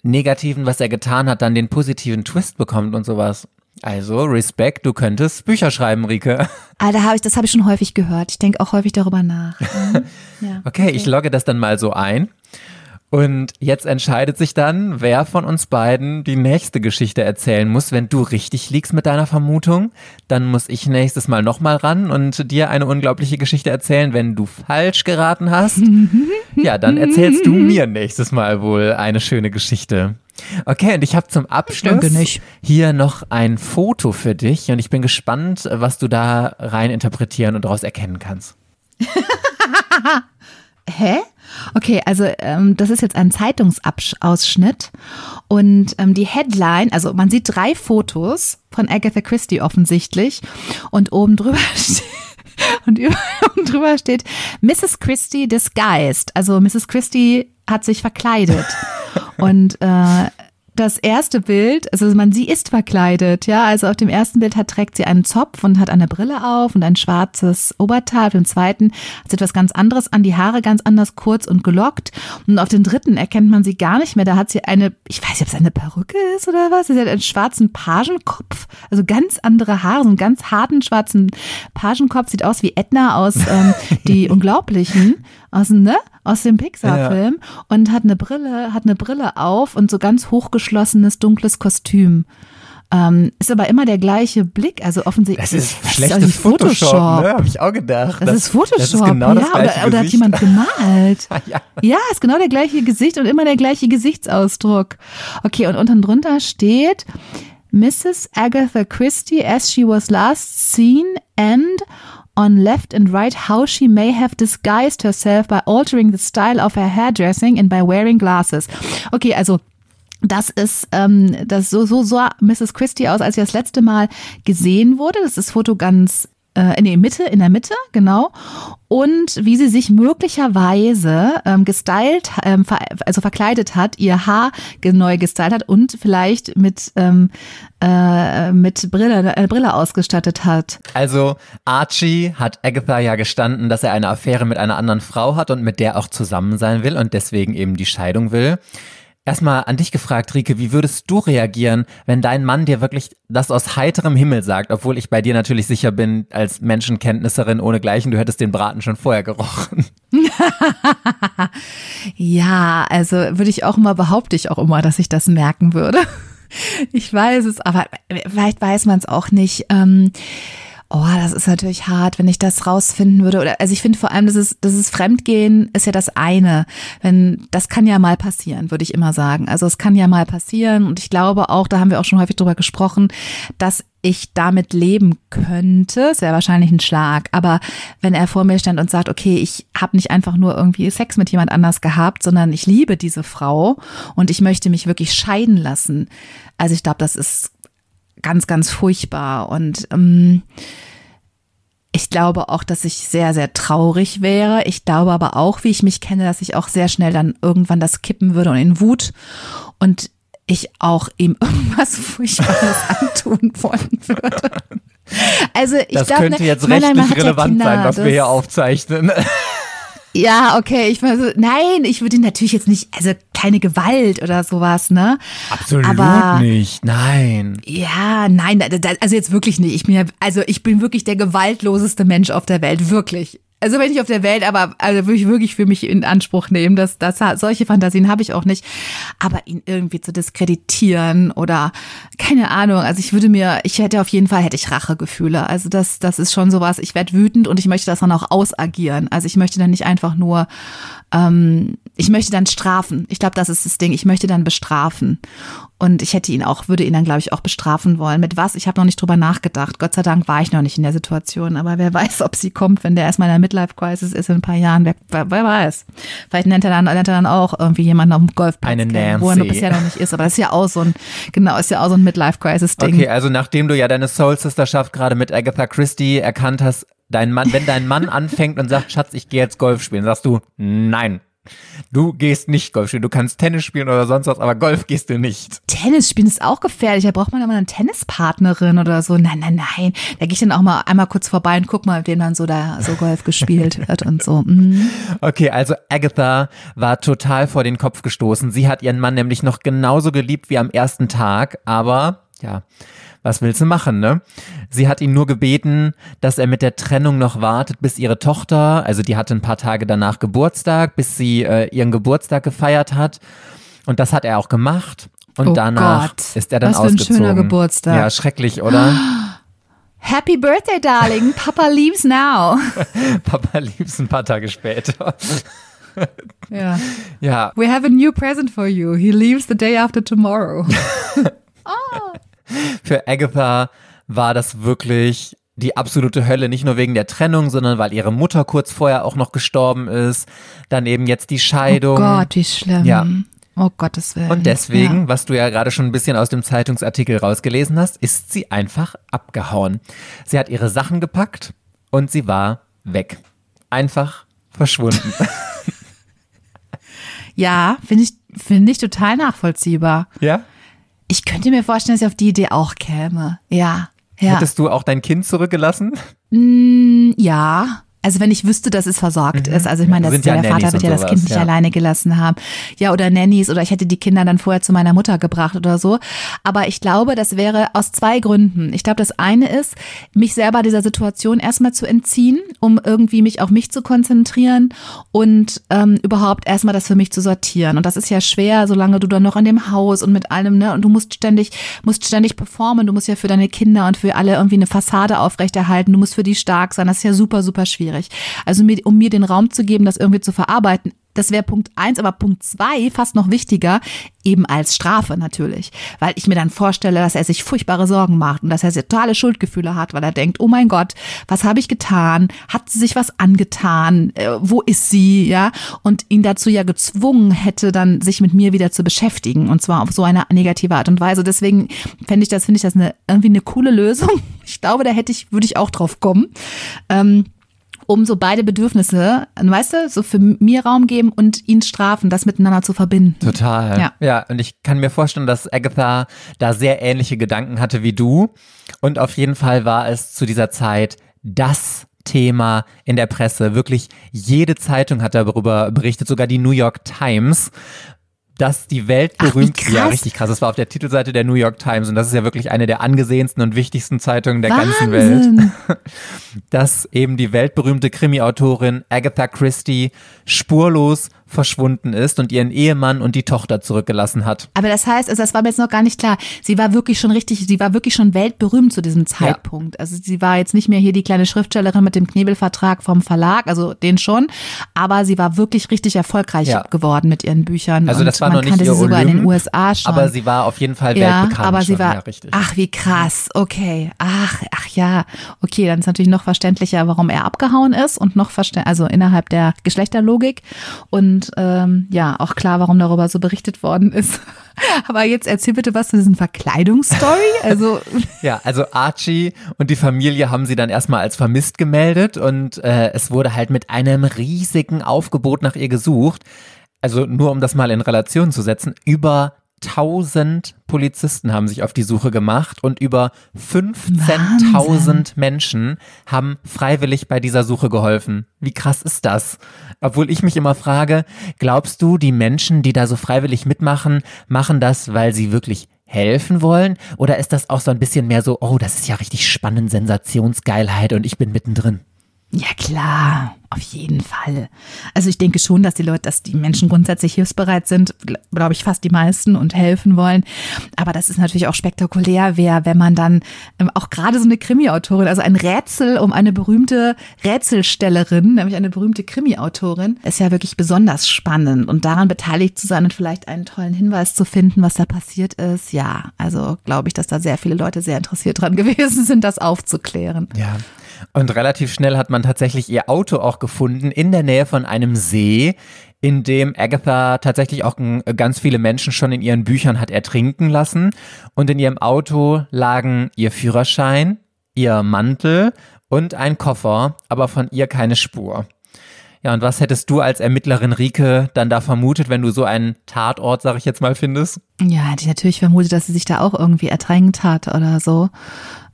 Negativen, was er getan hat, dann den positiven Twist bekommt und sowas. Also, Respekt, du könntest Bücher schreiben, Rike. (laughs) Alter, hab ich, das habe ich schon häufig gehört. Ich denke auch häufig darüber nach. Mhm. (laughs) Ja, okay, okay, ich logge das dann mal so ein. Und jetzt entscheidet sich dann, wer von uns beiden die nächste Geschichte erzählen muss. Wenn du richtig liegst mit deiner Vermutung, dann muss ich nächstes Mal nochmal ran und dir eine unglaubliche Geschichte erzählen. Wenn du falsch geraten hast, (laughs) ja, dann erzählst du mir nächstes Mal wohl eine schöne Geschichte. Okay, und ich habe zum Abschluss hier noch ein Foto für dich und ich bin gespannt, was du da rein interpretieren und daraus erkennen kannst. (laughs) Hä? Okay, also ähm, das ist jetzt ein Zeitungsausschnitt und ähm, die Headline, also man sieht drei Fotos von Agatha Christie offensichtlich und oben drüber (laughs) steht und über, oben drüber steht Mrs. Christie disguised. Also Mrs. Christie hat sich verkleidet (laughs) und äh, das erste Bild, also man, sie ist verkleidet, ja, also auf dem ersten Bild hat, trägt sie einen Zopf und hat eine Brille auf und ein schwarzes Oberteil. Auf dem zweiten hat sie etwas ganz anderes an, die Haare ganz anders kurz und gelockt. Und auf dem dritten erkennt man sie gar nicht mehr. Da hat sie eine, ich weiß nicht, ob es eine Perücke ist oder was. Sie hat einen schwarzen Pagenkopf, also ganz andere Haare, so einen ganz harten schwarzen Pagenkopf. Sieht aus wie Edna aus ähm, (laughs) Die Unglaublichen, aus, ne? aus dem Pixar-Film ja. und hat eine Brille, hat eine Brille auf und so ganz hochgeschlossenes dunkles Kostüm. Ähm, ist aber immer der gleiche Blick, also offensichtlich. Das ist das schlechtes ist Photoshop, Photoshop ne? Habe ich auch gedacht. Das, das ist Photoshop, das ist genau ja, oder, oder, hat jemand (laughs) gemalt. ja. ja, ist genau der gleiche Gesicht und immer der gleiche Gesichtsausdruck. Okay, und unten drunter steht Mrs. Agatha Christie as she was last seen and on left and right how she may have disguised herself by altering the style of her hairdressing and by wearing glasses. Okay, also das ist ähm, das so so sah Mrs. Christie aus, als sie das letzte Mal gesehen wurde. Das ist Foto ganz äh, nee, Mitte, in der Mitte, genau. Und wie sie sich möglicherweise ähm, gestylt, ähm, ver also verkleidet hat, ihr Haar neu gestylt hat und vielleicht mit, ähm, äh, mit Brille, äh, Brille ausgestattet hat. Also Archie hat Agatha ja gestanden, dass er eine Affäre mit einer anderen Frau hat und mit der auch zusammen sein will und deswegen eben die Scheidung will. Erstmal an dich gefragt, Rike, wie würdest du reagieren, wenn dein Mann dir wirklich das aus heiterem Himmel sagt, obwohl ich bei dir natürlich sicher bin, als Menschenkenntnisserin ohne Gleichen, du hättest den Braten schon vorher gerochen. (laughs) ja, also würde ich auch immer, behaupte ich auch immer, dass ich das merken würde. (laughs) Ich weiß es, aber vielleicht weiß man es auch nicht. Ähm, oh, das ist natürlich hart, wenn ich das rausfinden würde. Oder also ich finde vor allem, das ist, das ist Fremdgehen ist ja das eine. Wenn das kann ja mal passieren, würde ich immer sagen. Also es kann ja mal passieren und ich glaube auch, da haben wir auch schon häufig drüber gesprochen, dass ich damit leben könnte, ist ja wahrscheinlich ein Schlag. Aber wenn er vor mir stand und sagt, okay, ich habe nicht einfach nur irgendwie Sex mit jemand anders gehabt, sondern ich liebe diese Frau und ich möchte mich wirklich scheiden lassen. Also ich glaube, das ist ganz, ganz furchtbar. Und ähm, ich glaube auch, dass ich sehr, sehr traurig wäre. Ich glaube aber auch, wie ich mich kenne, dass ich auch sehr schnell dann irgendwann das kippen würde und in Wut und ich auch ihm (laughs) irgendwas Furchtbares (laughs) antun wollen würde. Also ich das glaube, könnte jetzt rechtlich relevant sein, was wir hier aufzeichnen. Ja, okay, ich so, nein, ich würde ihn natürlich jetzt nicht, also keine Gewalt oder sowas, ne? Absolut Aber, nicht, nein. Ja, nein, also jetzt wirklich nicht. Ich bin ja, also ich bin wirklich der gewaltloseste Mensch auf der Welt, wirklich. Also wenn ich auf der Welt, aber also würde ich wirklich für mich in Anspruch nehmen, dass das solche Fantasien habe ich auch nicht. Aber ihn irgendwie zu diskreditieren oder keine Ahnung. Also ich würde mir, ich hätte auf jeden Fall hätte ich Rachegefühle. Also das, das ist schon sowas. Ich werde wütend und ich möchte das dann auch ausagieren. Also ich möchte dann nicht einfach nur, ähm, ich möchte dann strafen. Ich glaube, das ist das Ding. Ich möchte dann bestrafen. Und ich hätte ihn auch, würde ihn dann, glaube ich, auch bestrafen wollen. Mit was? Ich habe noch nicht drüber nachgedacht. Gott sei Dank war ich noch nicht in der Situation. Aber wer weiß, ob sie kommt, wenn der erstmal in der Midlife-Crisis ist in ein paar Jahren. Wer, wer, weiß. Vielleicht nennt er, dann, nennt er dann auch irgendwie jemanden auf dem Golfplatz, Eine Nancy. wo er noch bisher noch nicht ist. Aber das ist ja auch so ein, genau, ist ja auch so ein Midlife-Crisis-Ding. Okay, also nachdem du ja deine Soul-Sisterschaft gerade mit Agatha Christie erkannt hast, dein Mann, wenn dein Mann (laughs) anfängt und sagt, Schatz, ich gehe jetzt Golf spielen, sagst du, nein. Du gehst nicht Golf spielen. Du kannst Tennis spielen oder sonst was, aber Golf gehst du nicht. Tennis spielen ist auch gefährlich. Da braucht man aber eine Tennispartnerin oder so. Nein, nein, nein. Da gehe ich dann auch mal einmal kurz vorbei und guck mal, wem dann so da so Golf gespielt (laughs) wird und so. Mhm. Okay, also Agatha war total vor den Kopf gestoßen. Sie hat ihren Mann nämlich noch genauso geliebt wie am ersten Tag, aber ja, was willst du machen, ne? Sie hat ihn nur gebeten, dass er mit der Trennung noch wartet, bis ihre Tochter, also die hatte ein paar Tage danach Geburtstag, bis sie äh, ihren Geburtstag gefeiert hat. Und das hat er auch gemacht. Und Oh danach Gott, ist er dann was für ein ausgezogen. schöner Geburtstag. Ja, schrecklich, oder? (gasps) Happy Birthday, darling. Papa leaves now. (laughs) Papa lieb's ein paar Tage später. (laughs) Ja. Ja, We have a new present for you. He leaves the day after tomorrow. (laughs) (laughs) für Agatha war das wirklich die absolute Hölle, nicht nur wegen der Trennung, sondern weil ihre Mutter kurz vorher auch noch gestorben ist. Dann eben jetzt die Scheidung. Oh Gott, wie schlimm. Ja. Oh Gottes Willen. Und deswegen, Ja. was du ja gerade schon ein bisschen aus dem Zeitungsartikel rausgelesen hast, ist sie einfach abgehauen. Sie hat ihre Sachen gepackt und sie war weg. Einfach verschwunden. (laughs) (laughs) Ja, finde ich, finde ich total nachvollziehbar. ja? Ich könnte mir vorstellen, dass ich auf die Idee auch käme. Ja. Ja. Hättest du auch dein Kind zurückgelassen? Mm, ja. Also wenn ich wüsste, dass es versorgt ist. Also ich meine, das ja, der Nannies Vater wird ja das Kind nicht ja. alleine gelassen haben. Ja, oder Nannies oder ich hätte die Kinder dann vorher zu meiner Mutter gebracht oder so. Aber ich glaube, das wäre aus zwei Gründen. Ich glaube, das eine ist, mich selber dieser Situation erstmal zu entziehen, um irgendwie mich auf mich zu konzentrieren und ähm, überhaupt erstmal das für mich zu sortieren. Und das ist ja schwer, solange du dann noch in dem Haus und mit allem, ne, und du musst ständig, musst ständig performen. Du musst ja für deine Kinder und für alle irgendwie eine Fassade aufrechterhalten. Du musst für die stark sein. Das ist ja super, super schwierig. Also mir, um mir den Raum zu geben, das irgendwie zu verarbeiten, das wäre Punkt eins, aber Punkt zwei, fast noch wichtiger, eben als Strafe natürlich. Weil ich mir dann vorstelle, dass er sich furchtbare Sorgen macht und dass er totale Schuldgefühle hat, weil er denkt, oh mein Gott, was habe ich getan? Hat sie sich was angetan? Äh, wo ist sie? Ja. Und ihn dazu ja gezwungen hätte, dann sich mit mir wieder zu beschäftigen. Und zwar auf so eine negative Art und Weise. Deswegen fände ich das, finde ich das eine, irgendwie eine coole Lösung. (laughs) Ich glaube, da hätte ich, würde ich auch drauf kommen. Ähm, um so beide Bedürfnisse, weißt du, so für mir Raum geben und ihn strafen, das miteinander zu verbinden. Total. Ja. ja, und ich kann mir vorstellen, dass Agatha da sehr ähnliche Gedanken hatte wie du. Und auf jeden Fall war es zu dieser Zeit das Thema in der Presse. Wirklich jede Zeitung hat darüber berichtet, sogar die New York Times. Dass die weltberühmt, Ach, wie ja richtig krass, das war auf der Titelseite der New York Times und das ist ja wirklich eine der angesehensten und wichtigsten Zeitungen der ganzen Welt. Wahnsinn. (laughs) dass eben die weltberühmte Krimi-Autorin Agatha Christie spurlos verschwunden ist und ihren Ehemann und die Tochter zurückgelassen hat. Aber das heißt, also das war mir jetzt noch gar nicht klar. Sie war wirklich schon richtig, sie war wirklich schon weltberühmt zu diesem Zeitpunkt. Also sie war jetzt nicht mehr hier die kleine Schriftstellerin mit dem Knebelvertrag vom Verlag, also den schon, aber sie war wirklich richtig erfolgreich Ja. geworden mit ihren Büchern. Also das war noch nicht ihr sie sogar in den Olymp, USA schon. Aber sie war auf jeden Fall ja, weltbekannt. aber sie schon. war, ja, richtig. ach wie krass, okay, ach, ach ja, okay, dann ist natürlich noch verständlicher, warum er abgehauen ist und noch verständlicher, also innerhalb der Geschlechterlogik und ähm, ja, auch klar, warum darüber so berichtet worden ist. (laughs) Aber jetzt erzähl bitte was zu diesen Verkleidungsstory, (laughs) also Ja, also Archie und die Familie haben sie dann erstmal als vermisst gemeldet und äh, es wurde halt mit einem riesigen Aufgebot nach ihr gesucht. Also nur um das mal in Relation zu setzen, über 1000 Polizisten haben sich auf die Suche gemacht und über 15.000 Menschen haben freiwillig bei dieser Suche geholfen. Wie krass ist das? Obwohl ich mich immer frage, glaubst du, die Menschen, die da so freiwillig mitmachen, machen das, weil sie wirklich helfen wollen? Oder ist das auch so ein bisschen mehr so, oh, das ist ja richtig spannend, Sensationsgeilheit und ich bin mittendrin? Ja, klar, auf jeden Fall. Also ich denke schon, dass die Leute, dass die Menschen grundsätzlich hilfsbereit sind, glaube ich fast die meisten und helfen wollen. Aber das ist natürlich auch spektakulär, wer, wenn man dann ähm, auch gerade so eine Krimi-Autorin, also ein Rätsel um eine berühmte Rätselstellerin, nämlich eine berühmte Krimi-Autorin, ist ja wirklich besonders spannend und daran beteiligt zu sein und vielleicht einen tollen Hinweis zu finden, was da passiert ist. Ja, also glaube ich, dass da sehr viele Leute sehr interessiert dran (laughs) gewesen sind, das aufzuklären. Ja. Und relativ schnell hat man tatsächlich ihr Auto auch gefunden in der Nähe von einem See, in dem Agatha tatsächlich auch n- ganz viele Menschen schon in ihren Büchern hat ertrinken lassen. Und in ihrem Auto lagen ihr Führerschein, ihr Mantel und ein Koffer, aber von ihr keine Spur. Ja, und was hättest du als Ermittlerin Rike dann da vermutet, wenn du so einen Tatort, sag ich jetzt mal, findest? Ja, hätte ich natürlich vermutet, dass sie sich da auch irgendwie ertränkt hat oder so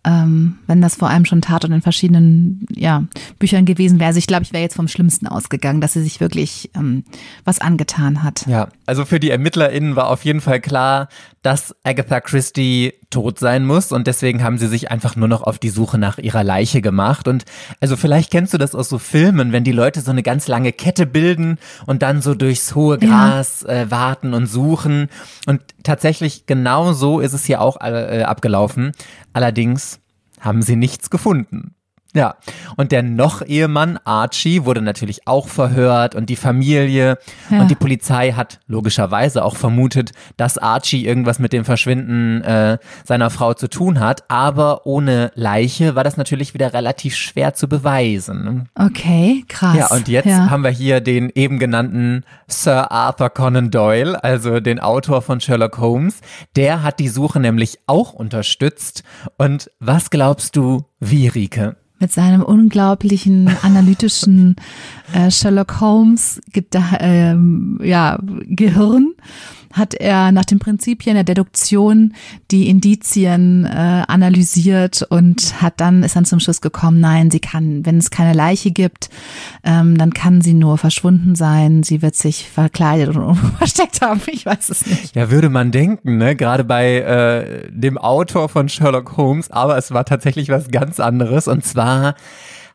ähm, wenn das vor allem schon Tatort in verschiedenen ja, Büchern gewesen wäre. Also ich glaube, ich wäre jetzt vom Schlimmsten ausgegangen, dass sie sich wirklich ähm, was angetan hat. Ja, also für die ErmittlerInnen war auf jeden Fall klar, dass Agatha Christie tot sein muss und deswegen haben sie sich einfach nur noch auf die Suche nach ihrer Leiche gemacht. Und also vielleicht kennst du das aus so Filmen, wenn die Leute so eine ganz lange Kette bilden und dann so durchs hohe Gras ja. äh, warten und suchen. Und tatsächlich genau so ist es hier auch äh, abgelaufen. Allerdings haben sie nichts gefunden. Ja, und der Noch-Ehemann Archie wurde natürlich auch verhört und die Familie ja. und die Polizei hat logischerweise auch vermutet, dass Archie irgendwas mit dem Verschwinden äh, seiner Frau zu tun hat, aber ohne Leiche war das natürlich wieder relativ schwer zu beweisen. Okay, krass. Ja, und jetzt ja. haben wir hier den eben genannten Sir Arthur Conan Doyle, also den Autor von Sherlock Holmes. Der hat die Suche nämlich auch unterstützt. Und was glaubst du, wie, Rike? Mit seinem unglaublichen analytischen äh, Sherlock Holmes äh, ja, Gehirn hat er nach den Prinzipien der Deduktion die Indizien äh, analysiert und hat dann ist dann zum Schluss gekommen, nein, sie kann, wenn es keine Leiche gibt, ähm, dann kann sie nur verschwunden sein. Sie wird sich verkleidet und (laughs) versteckt haben. Ich weiß es nicht. Ja, würde man denken, ne? Gerade bei äh, dem Autor von Sherlock Holmes, aber es war tatsächlich was ganz anderes und zwar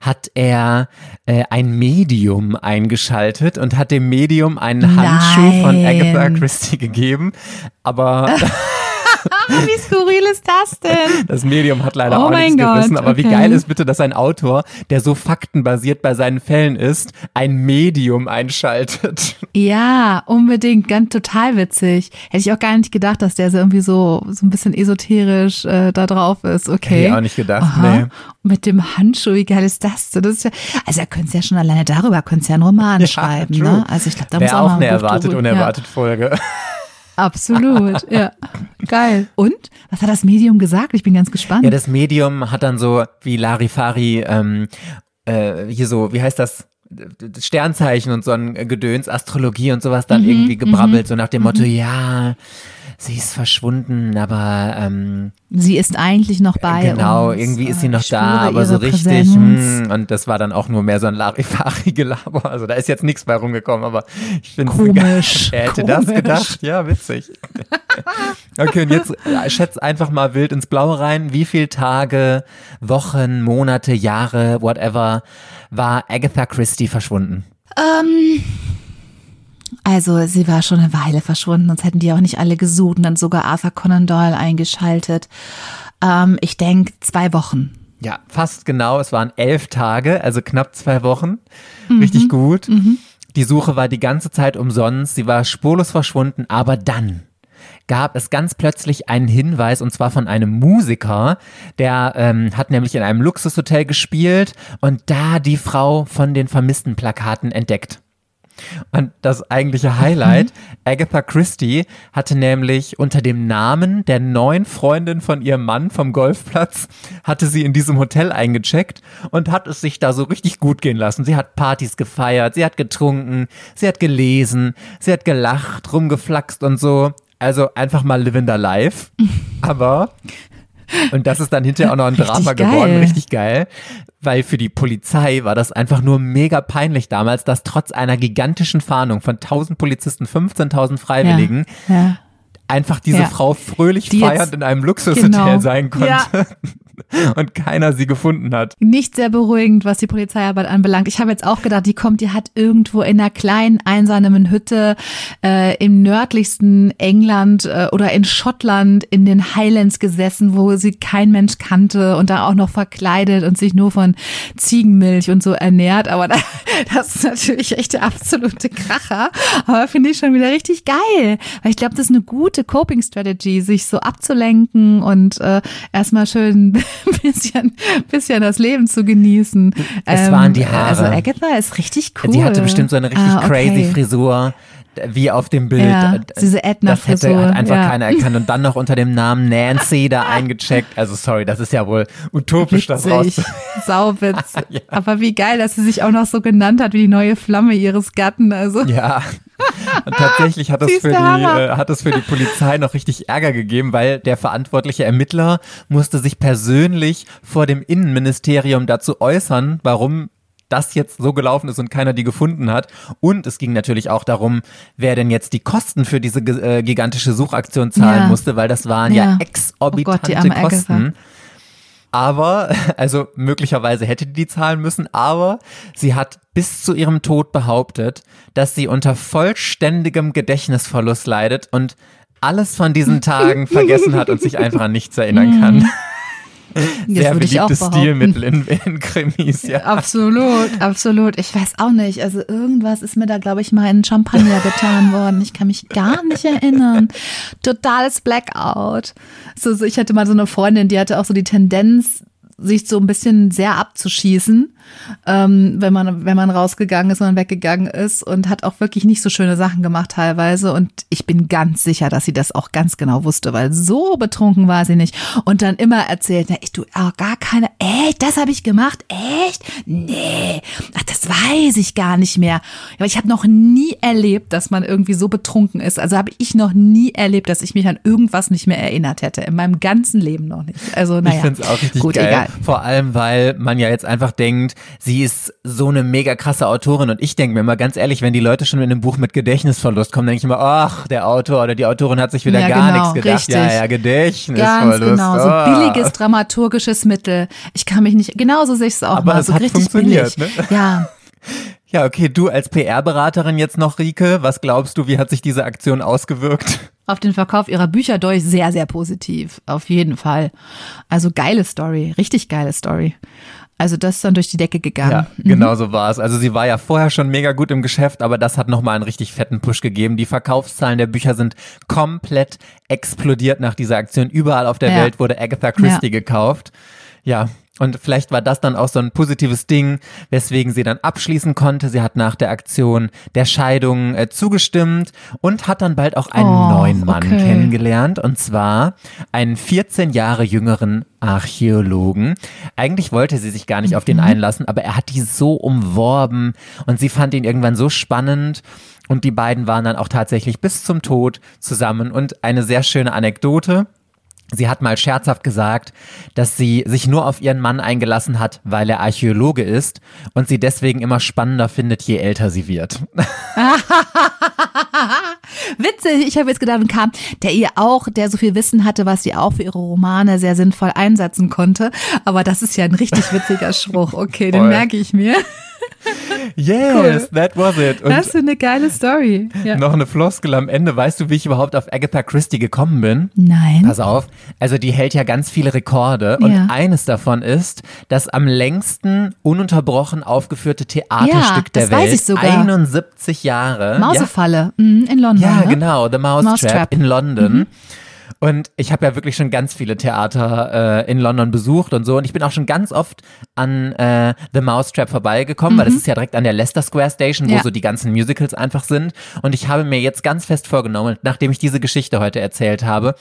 hat er äh, ein Medium eingeschaltet und hat dem Medium einen Handschuh Nein. von Agatha Christie gegeben. Aber (laughs) (laughs) wie skurril ist das denn? Das Medium hat leider oh auch nichts Gott, gerissen, aber okay. wie geil ist bitte, dass ein Autor, der so faktenbasiert bei seinen Fällen ist, ein Medium einschaltet. (laughs) Ja, unbedingt, ganz total witzig. Hätte ich auch gar nicht gedacht, dass der so irgendwie so, so ein bisschen esoterisch äh, da drauf ist. Okay. Hätte ich auch nicht gedacht, Aha. nee. Mit dem Handschuh, wie geil ist das? das ist ja, also er könnte es ja schon alleine darüber, könnte es ja einen Roman ja, schreiben. Ne? Also ich glaube, da Wäre muss auch, auch eine erwartet, unerwartet ja. Folge. Absolut, ja. Geil. Und? Was hat das Medium gesagt? Ich bin ganz gespannt. Ja, das Medium hat dann so wie Larifari ähm, äh, hier so, wie heißt das? Sternzeichen und so ein Gedöns, Astrologie und sowas dann mhm, irgendwie gebrabbelt, mhm, so nach dem Motto, mhm. ja, sie ist verschwunden, aber ähm, sie ist eigentlich noch bei Genau, uns. irgendwie ist sie noch da, aber so richtig. Mh, hm, und das war dann auch nur mehr so ein Larifari-Gelaber. Also da ist jetzt nichts bei rumgekommen, aber ich finde komisch. Er hätte komisch. das gedacht. Ja, witzig. (laughs) okay, und jetzt äh, schätz einfach mal wild ins Blaue rein. Wie viele Tage, Wochen, Monate, Jahre, whatever, war Agatha Christie verschwunden? Ähm. Also sie war schon eine Weile verschwunden, sonst hätten die auch nicht alle gesucht und dann sogar Arthur Conan Doyle eingeschaltet. Ähm, ich denke zwei Wochen. Ja, fast genau. Es waren elf Tage, also knapp zwei Wochen. Mhm. Richtig gut. Mhm. Die Suche war die ganze Zeit umsonst. Sie war spurlos verschwunden, aber dann gab es ganz plötzlich einen Hinweis und zwar von einem Musiker, der ähm, hat nämlich in einem Luxushotel gespielt und da die Frau von den vermissten Plakaten entdeckt. Und das eigentliche Highlight, mhm. Agatha Christie hatte nämlich unter dem Namen der neuen Freundin von ihrem Mann vom Golfplatz, hatte sie in diesem Hotel eingecheckt und hat es sich da so richtig gut gehen lassen. Sie hat Partys gefeiert, sie hat getrunken, sie hat gelesen, sie hat gelacht, rumgeflaxt und so. Also einfach mal living the life. (laughs) Aber und das ist dann hinterher auch noch ein Drama geworden, richtig geil. Weil für die Polizei war das einfach nur mega peinlich damals, dass trotz einer gigantischen Fahndung von 1000 Polizisten, 15.000 Freiwilligen, ja, ja. einfach diese ja. Frau fröhlich die feiernd in einem Luxushotel genau. sein konnte. (laughs) und keiner sie gefunden hat. Nicht sehr beruhigend, was die Polizeiarbeit anbelangt. Ich habe jetzt auch gedacht, die kommt, die hat irgendwo in einer kleinen einsamen Hütte äh, im nördlichsten England äh, oder in Schottland in den Highlands gesessen, wo sie kein Mensch kannte und da auch noch verkleidet und sich nur von Ziegenmilch und so ernährt. Aber (laughs) das ist natürlich echt der absolute Kracher. Aber finde ich schon wieder richtig geil. Weil ich glaube, das ist eine gute Coping-Strategy, sich so abzulenken und äh, erstmal schön (laughs) ein bisschen, bisschen das Leben zu genießen. Es ähm, waren die Haare. Also Agatha ist richtig cool. Sie hatte bestimmt so eine richtig ah, okay. crazy Frisur. Wie auf dem Bild. Ja, Äh, diese Das hätte hat einfach ja. keiner erkannt und dann noch unter dem Namen Nancy da (laughs) eingecheckt. Also sorry, das ist ja wohl utopisch, das raus. Witzig, (laughs) Sauwitz. (laughs) Aber wie geil, dass sie sich auch noch so genannt hat wie die neue Flamme ihres Gatten. Also Ja. Und tatsächlich hat es, für die, äh, hat es für die Polizei noch richtig Ärger gegeben, weil der verantwortliche Ermittler musste sich persönlich vor dem Innenministerium dazu äußern, warum das jetzt so gelaufen ist und keiner die gefunden hat. Und es ging natürlich auch darum, wer denn jetzt die Kosten für diese äh, gigantische Suchaktion zahlen Ja. musste, weil das waren ja, Ja. Oh exorbitante Gott, arme Agatha. Kosten. Aber, (laughs) also möglicherweise hätte die die zahlen müssen, aber sie hat bis zu ihrem Tod behauptet, dass sie unter vollständigem Gedächtnisverlust leidet und alles von diesen (laughs) Tagen vergessen hat und sich einfach an nichts erinnern kann. (laughs) das (laughs) Sehr würde ich auch beliebtes. Stilmittel in, in Krimis, ja. (laughs) Absolut, absolut. Ich weiß auch nicht. Also irgendwas ist mir da, glaube ich, mal in Champagner getan worden. Ich kann mich gar nicht erinnern. Totales Blackout. So, so, ich hatte mal so eine Freundin, die hatte auch so die Tendenz, sich so ein bisschen sehr abzuschießen, ähm, wenn man wenn man rausgegangen ist, wenn man weggegangen ist und hat auch wirklich nicht so schöne Sachen gemacht teilweise und ich bin ganz sicher, dass sie das auch ganz genau wusste, weil so betrunken war sie nicht und dann immer erzählt, na, ich du oh, gar keine, echt, das habe ich gemacht, echt, nee, ach, das weiß ich gar nicht mehr. Aber ich habe noch nie erlebt, dass man irgendwie so betrunken ist. Also habe ich noch nie erlebt, dass ich mich an irgendwas nicht mehr erinnert hätte in meinem ganzen Leben noch nicht. Also naja, Ich finde es auch richtig gut, geil. egal. Vor allem, weil man ja jetzt einfach denkt, sie ist so eine mega krasse Autorin. Und ich denke mir mal ganz ehrlich, wenn die Leute schon in einem Buch mit Gedächtnisverlust kommen, denke ich immer, ach, der Autor oder die Autorin hat sich wieder Ja, gar genau, nichts gedacht. richtig. Ja, ja, Gedächtnisverlust. Ganz genau, so Ah. billiges dramaturgisches Mittel. Ich kann mich nicht, genauso sehe ich es auch Aber mal, es so hat richtig funktioniert, billig. ne? Ja, Ja, okay, du als PR-Beraterin jetzt noch, Rike, was glaubst du, wie hat sich diese Aktion ausgewirkt? auf den Verkauf ihrer Bücher durch sehr, sehr positiv. Auf jeden Fall. Also geile Story, richtig geile Story. Also das ist dann durch die Decke gegangen. Ja, genau so war es. Also sie war ja vorher schon mega gut im Geschäft, aber das hat nochmal einen richtig fetten Push gegeben. Die Verkaufszahlen der Bücher sind komplett explodiert nach dieser Aktion. Überall auf der Ja. Welt wurde Agatha Christie Ja. gekauft. Ja, und vielleicht war das dann auch so ein positives Ding, weswegen sie dann abschließen konnte. Sie hat nach der Aktion der Scheidung äh, zugestimmt und hat dann bald auch einen Oh, neuen Mann okay. kennengelernt. Und zwar einen 14 Jahre jüngeren Archäologen. Eigentlich wollte sie sich gar nicht auf den einlassen, aber er hat die so umworben und sie fand ihn irgendwann so spannend. Und die beiden waren dann auch tatsächlich bis zum Tod zusammen. Und eine sehr schöne Anekdote. Sie hat mal scherzhaft gesagt, dass sie sich nur auf ihren Mann eingelassen hat, weil er Archäologe ist und sie deswegen immer spannender findet, je älter sie wird. (laughs) Witzig, ich habe jetzt gedacht, und kam, der ihr auch, der so viel Wissen hatte, was sie auch für ihre Romane sehr sinnvoll einsetzen konnte. Aber das ist ja ein richtig witziger Spruch. Okay, den merke ich mir. Yes, that was it. Und Das ist eine geile Story. Ja. noch eine Floskel am Ende. Weißt du, wie ich überhaupt auf Agatha Christie gekommen bin? Nein. Pass auf. Also die hält ja ganz viele Rekorde und Ja. eines davon ist das am längsten ununterbrochen aufgeführte Theaterstück Ja, der das weiß Welt. ich sogar. 71 Jahre. Mausefalle mhm, in London. Ja, ne? genau, The Mousetrap, Mousetrap. in London. Und ich habe ja wirklich schon ganz viele Theater äh, in London besucht und so. Und ich bin auch schon ganz oft an äh, The Mousetrap vorbeigekommen, weil das ist ja direkt an der Leicester Square Station, wo Ja. so die ganzen Musicals einfach sind. Und ich habe mir jetzt ganz fest vorgenommen, nachdem ich diese Geschichte heute erzählt habe,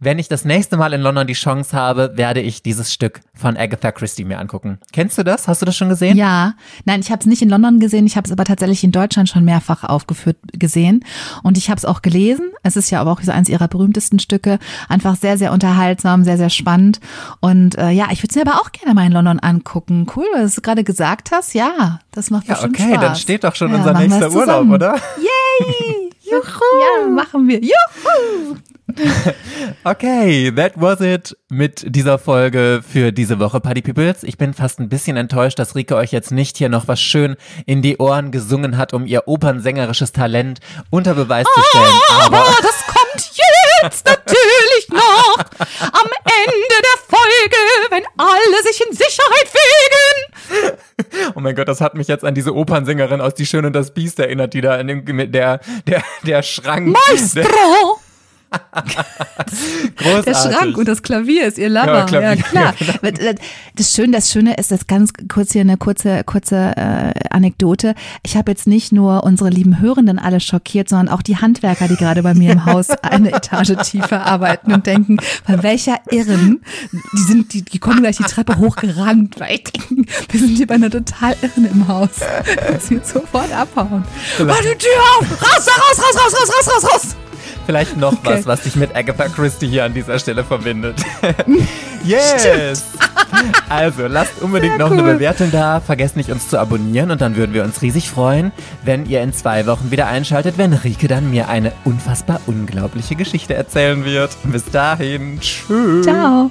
wenn ich das nächste Mal in London die Chance habe, werde ich dieses Stück von Agatha Christie mir angucken. Kennst du das? Hast du das schon gesehen? Ja, nein, ich habe es nicht in London gesehen, ich habe es aber tatsächlich in Deutschland schon mehrfach aufgeführt gesehen und ich habe es auch gelesen. Es ist ja aber auch so eins ihrer berühmtesten Stücke, einfach sehr sehr unterhaltsam, sehr sehr spannend und äh, ja, ich würde es mir aber auch gerne mal in London angucken. Cool, was du gerade gesagt hast. Ja, das macht Ja, bestimmt okay, Spaß. dann steht doch schon Ja, unser nächster Urlaub, oder? Yay! (laughs) Juhu! Ja, machen wir. Juhu! (laughs) Okay, that was it mit dieser Folge für diese Woche, Party Peoples. Ich bin fast ein bisschen enttäuscht, dass Rike euch jetzt nicht hier noch was schön in die Ohren gesungen hat, um ihr opernsängerisches Talent unter Beweis zu stellen. Aber Aber das kommt jetzt natürlich noch am Ende der Folge, wenn alle sich in Sicherheit wiegen. (laughs) Oh mein Gott, das hat mich jetzt an diese Opernsängerin aus Die Schöne und das Biest erinnert, die da in dem, der, der, der Schrank. Der, Maestro! (laughs) Großartig. Der Schrank und das Klavier ist ihr Lover. Ja, Klavier, Ja, klar. ja, (laughs) genau. Das Schöne, das Schöne ist, das ganz kurz hier eine kurze, kurze äh, Anekdote. Ich habe jetzt nicht nur unsere lieben Hörenden alle schockiert, sondern auch die Handwerker, die gerade bei mir im Haus (laughs) eine Etage tiefer arbeiten und denken, bei welcher Irren, die sind, die, die kommen gleich die Treppe hochgerannt, weil ich denke, wir sind hier bei einer total Irren im Haus. Dass wir sofort abhauen. Mach die Tür auf! Raus, raus, raus, raus, raus, raus, raus, raus! Vielleicht noch Okay. was, was dich mit Agatha Christie hier an dieser Stelle verbindet. (laughs) yes! Also, lasst unbedingt Sehr noch eine cool. Bewertung da. Vergesst nicht, uns zu abonnieren und dann würden wir uns riesig freuen, wenn ihr in zwei Wochen wieder einschaltet, wenn Rike dann mir eine unfassbar unglaubliche Geschichte erzählen wird. Bis dahin, tschüss. Ciao.